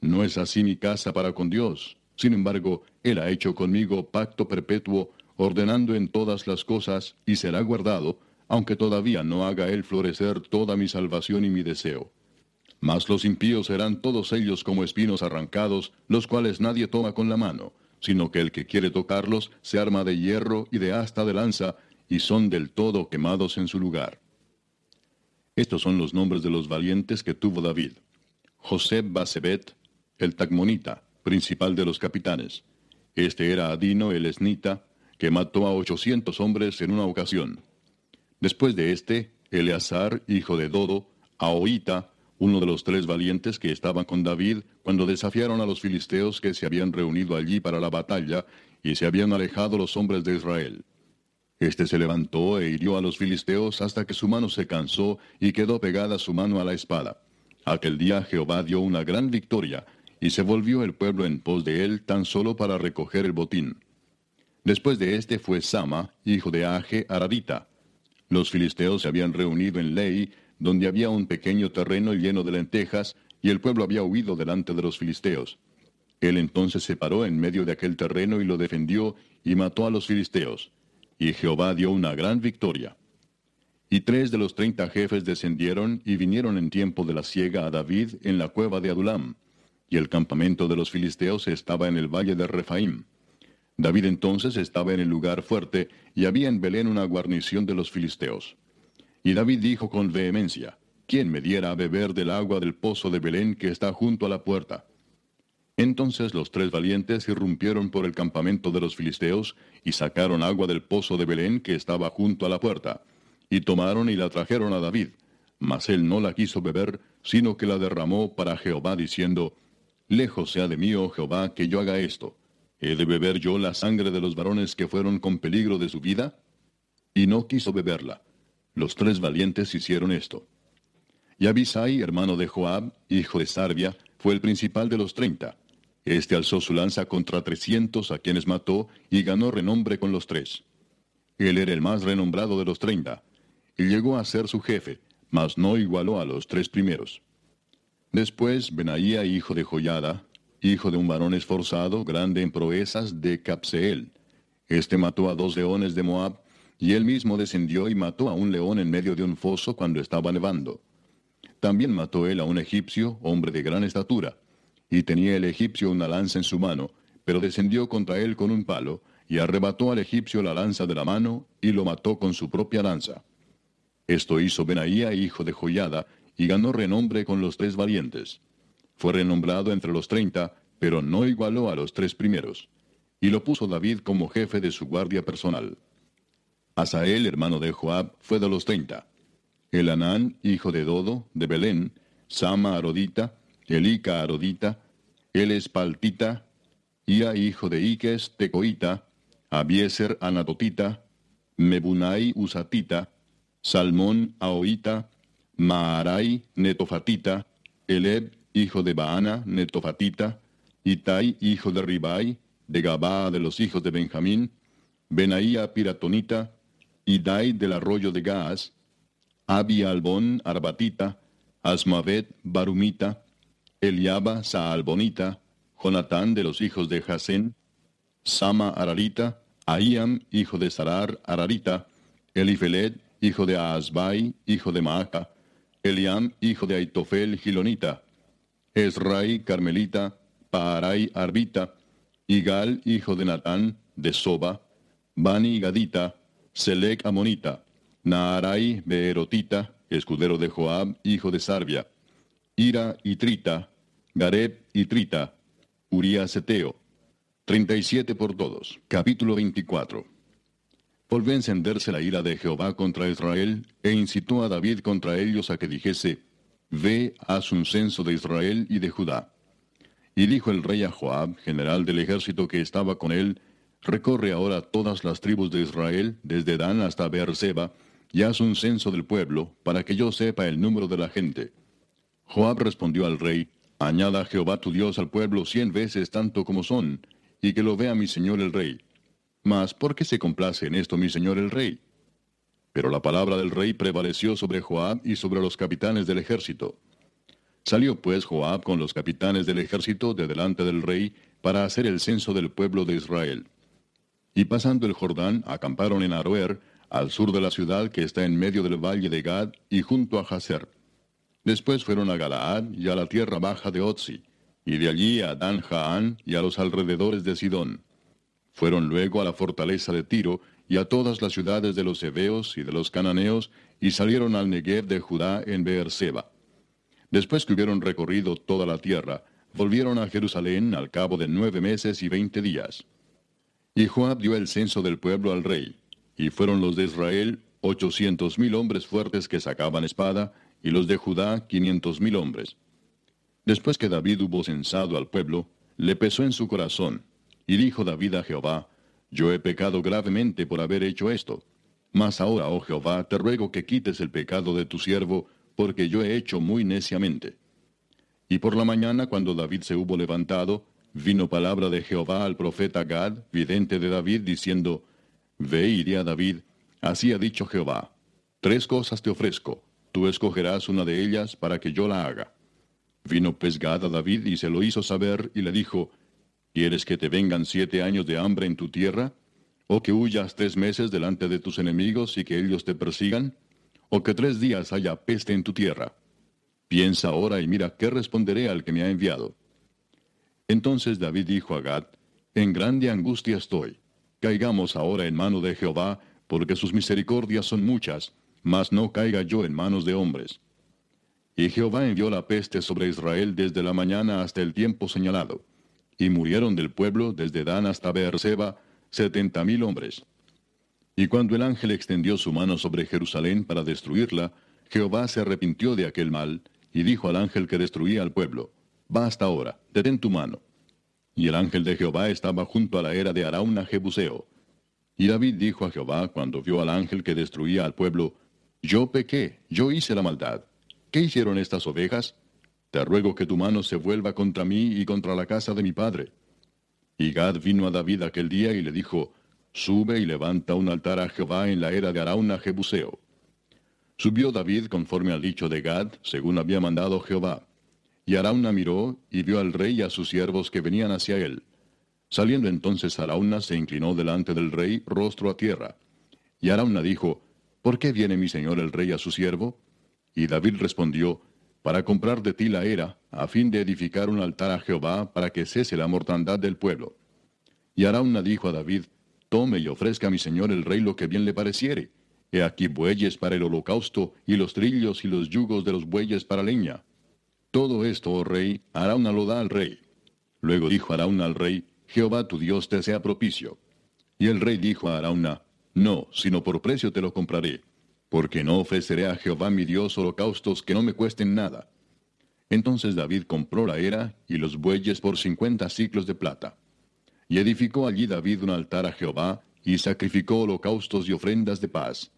No es así mi casa para con Dios. Sin embargo, Él ha hecho conmigo pacto perpetuo, ordenando en todas las cosas, y será guardado, aunque todavía no haga él florecer toda mi salvación y mi deseo. Mas los impíos serán todos ellos como espinos arrancados, los cuales nadie toma con la mano, sino que el que quiere tocarlos se arma de hierro y de asta de lanza, y son del todo quemados en su lugar. Estos son los nombres de los valientes que tuvo David. José Basebet, el Tagmonita, principal de los capitanes. Este era Adino el Esnita, que mató a ochocientos hombres en una ocasión. Después de este, Eleazar, hijo de Dodo, Ahoita, uno de los tres valientes que estaban con David cuando desafiaron a los filisteos que se habían reunido allí para la batalla y se habían alejado los hombres de Israel. Este se levantó e hirió a los filisteos hasta que su mano se cansó y quedó pegada su mano a la espada. Aquel día Jehová dio una gran victoria, y se volvió el pueblo en pos de él tan solo para recoger el botín. Después de este fue Sama, hijo de Age Aradita, los filisteos se habían reunido en Ley, donde había un pequeño terreno lleno de lentejas, y el pueblo había huido delante de los filisteos. Él entonces se paró en medio de aquel terreno y lo defendió, y mató a los filisteos. Y Jehová dio una gran victoria. Y tres de los treinta jefes descendieron y vinieron en tiempo de la siega a David en la cueva de Adulam. Y el campamento de los filisteos estaba en el valle de Refaim. David entonces estaba en el lugar fuerte, y había en Belén una guarnición de los filisteos. Y David dijo con vehemencia, ¿quién me diera a beber del agua del pozo de Belén que está junto a la puerta? Entonces los tres valientes irrumpieron por el campamento de los filisteos, y sacaron agua del pozo de Belén que estaba junto a la puerta, y tomaron y la trajeron a David. Mas él no la quiso beber, sino que la derramó para Jehová, diciendo, Lejos sea de mí, oh Jehová, que yo haga esto ¿He de beber yo la sangre de los varones que fueron con peligro de su vida? Y no quiso beberla. Los tres valientes hicieron esto. Y Abisai, hermano de Joab, hijo de Sarbia, fue el principal de los treinta. Este alzó su lanza contra trescientos a quienes mató y ganó renombre con los tres. Él era el más renombrado de los treinta, y llegó a ser su jefe, mas no igualó a los tres primeros. Después Benaía, hijo de Joyada, hijo de un varón esforzado, grande en proezas, de Capseel. Este mató a dos leones de Moab, y él mismo descendió y mató a un león en medio de un foso cuando estaba nevando. También mató él a un egipcio, hombre de gran estatura, y tenía el egipcio una lanza en su mano, pero descendió contra él con un palo, y arrebató al egipcio la lanza de la mano, y lo mató con su propia lanza. Esto hizo Benaía, hijo de Joyada, y ganó renombre con los tres valientes. Fue renombrado entre los treinta, pero no igualó a los tres primeros. Y lo puso David como jefe de su guardia personal. Asael, hermano de Joab, fue de los treinta. Elanán, hijo de Dodo, de Belén, Sama Arodita, Elica Arodita, El Espaltita, Ia, hijo de Iques, Tecoita, Abieser Anatotita, Mebunai Usatita, Salmón Aoita, Maarai Netofatita, Eleb, hijo de Baana, Netofatita, Itai, hijo de Ribai, de Gabá de los hijos de Benjamín, Benaía Piratonita, Idai del arroyo de Gaas, Abi Albón Arbatita, Asmavet Barumita, Eliaba Saalbonita, Jonatán de los hijos de Jasén, Sama Ararita, Ahiam, hijo de Sarar Ararita, Elifelet, hijo de Aasbai, hijo de Maaca, Eliam, hijo de Aitofel Gilonita, Esrai Carmelita, Paarai Arbita, Igal, hijo de Natán, de Soba, Bani Gadita, Selec Amonita, Naarai Beerotita, escudero de Joab, hijo de Sarbia, Ira y Trita, Gareb y Trita, Urías Eteo. 37 por todos. Capítulo 24. Volvió a encenderse la ira de Jehová contra Israel, e incitó a David contra ellos a que dijese, Ve, haz un censo de Israel y de Judá. Y dijo el rey a Joab, general del ejército que estaba con él, Recorre ahora todas las tribus de Israel, desde Dan hasta Beerseba, y haz un censo del pueblo, para que yo sepa el número de la gente. Joab respondió al rey, Añada Jehová tu Dios al pueblo cien veces tanto como son, y que lo vea mi señor el rey. Mas, ¿por qué se complace en esto mi señor el rey? Pero la palabra del rey prevaleció sobre Joab y sobre los capitanes del ejército. Salió pues Joab con los capitanes del ejército de delante del rey para hacer el censo del pueblo de Israel. Y pasando el Jordán, acamparon en Aroer, al sur de la ciudad que está en medio del valle de Gad y junto a Jazer. Después fueron a Galaad y a la tierra baja de Otzi, y de allí a Dan Jaán y a los alrededores de Sidón. Fueron luego a la fortaleza de Tiro y a todas las ciudades de los Heveos y de los Cananeos, y salieron al Negev de Judá en Beerseba. Después que hubieron recorrido toda la tierra, volvieron a Jerusalén al cabo de nueve meses y veinte días. Y Joab dio el censo del pueblo al rey, y fueron los de Israel ochocientos mil hombres fuertes que sacaban espada, y los de Judá quinientos mil hombres. Después que David hubo censado al pueblo, le pesó en su corazón, y dijo David a Jehová, Yo he pecado gravemente por haber hecho esto. Mas ahora, oh Jehová, te ruego que quites el pecado de tu siervo, porque yo he hecho muy neciamente. Y por la mañana, cuando David se hubo levantado, vino palabra de Jehová al profeta Gad, vidente de David, diciendo, Ve y a David, así ha dicho Jehová, tres cosas te ofrezco, tú escogerás una de ellas para que yo la haga. Vino pues a David y se lo hizo saber y le dijo, ¿Quieres que te vengan siete años de hambre en tu tierra? ¿O que huyas tres meses delante de tus enemigos y que ellos te persigan? ¿O que tres días haya peste en tu tierra? Piensa ahora y mira qué responderé al que me ha enviado. Entonces David dijo a Gad, En grande angustia estoy. Caigamos ahora en mano de Jehová, porque sus misericordias son muchas, mas no caiga yo en manos de hombres. Y Jehová envió la peste sobre Israel desde la mañana hasta el tiempo señalado, y murieron del pueblo desde Dan hasta Beerseba setenta mil hombres. Y cuando el ángel extendió su mano sobre Jerusalén para destruirla, Jehová se arrepintió de aquel mal, y dijo al ángel que destruía al pueblo, Basta ahora, detén tu mano. Y el ángel de Jehová estaba junto a la era de Arauna Jebuseo. Y David dijo a Jehová cuando vio al ángel que destruía al pueblo, yo pequé, yo hice la maldad. ¿Qué hicieron estas ovejas? te ruego que tu mano se vuelva contra mí y contra la casa de mi padre. Y Gad vino a David aquel día y le dijo, Sube y levanta un altar a Jehová en la era de Arauna Jebuseo. Subió David conforme al dicho de Gad, según había mandado Jehová. Y Arauna miró y vio al rey y a sus siervos que venían hacia él. Saliendo entonces Arauna se inclinó delante del rey, rostro a tierra. Y Arauna dijo, ¿Por qué viene mi señor el rey a su siervo? Y David respondió, Para comprar de ti la era, a fin de edificar un altar a Jehová, para que cese la mortandad del pueblo. Y Arauna dijo a David, Tome y ofrezca a mi señor el rey lo que bien le pareciere. He aquí bueyes para el holocausto, y los trillos y los yugos de los bueyes para leña. Todo esto, oh rey, Arauna lo da al rey. Luego dijo Arauna al rey, Jehová tu Dios te sea propicio. Y el rey dijo a Arauna, No, sino por precio te lo compraré, porque no ofreceré a Jehová mi Dios holocaustos que no me cuesten nada. Entonces David compró la era y los bueyes por cincuenta ciclos de plata. Y edificó allí David un altar a Jehová, y sacrificó holocaustos y ofrendas de paz.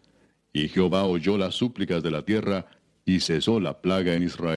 Y Jehová oyó las súplicas de la tierra, y cesó la plaga en Israel.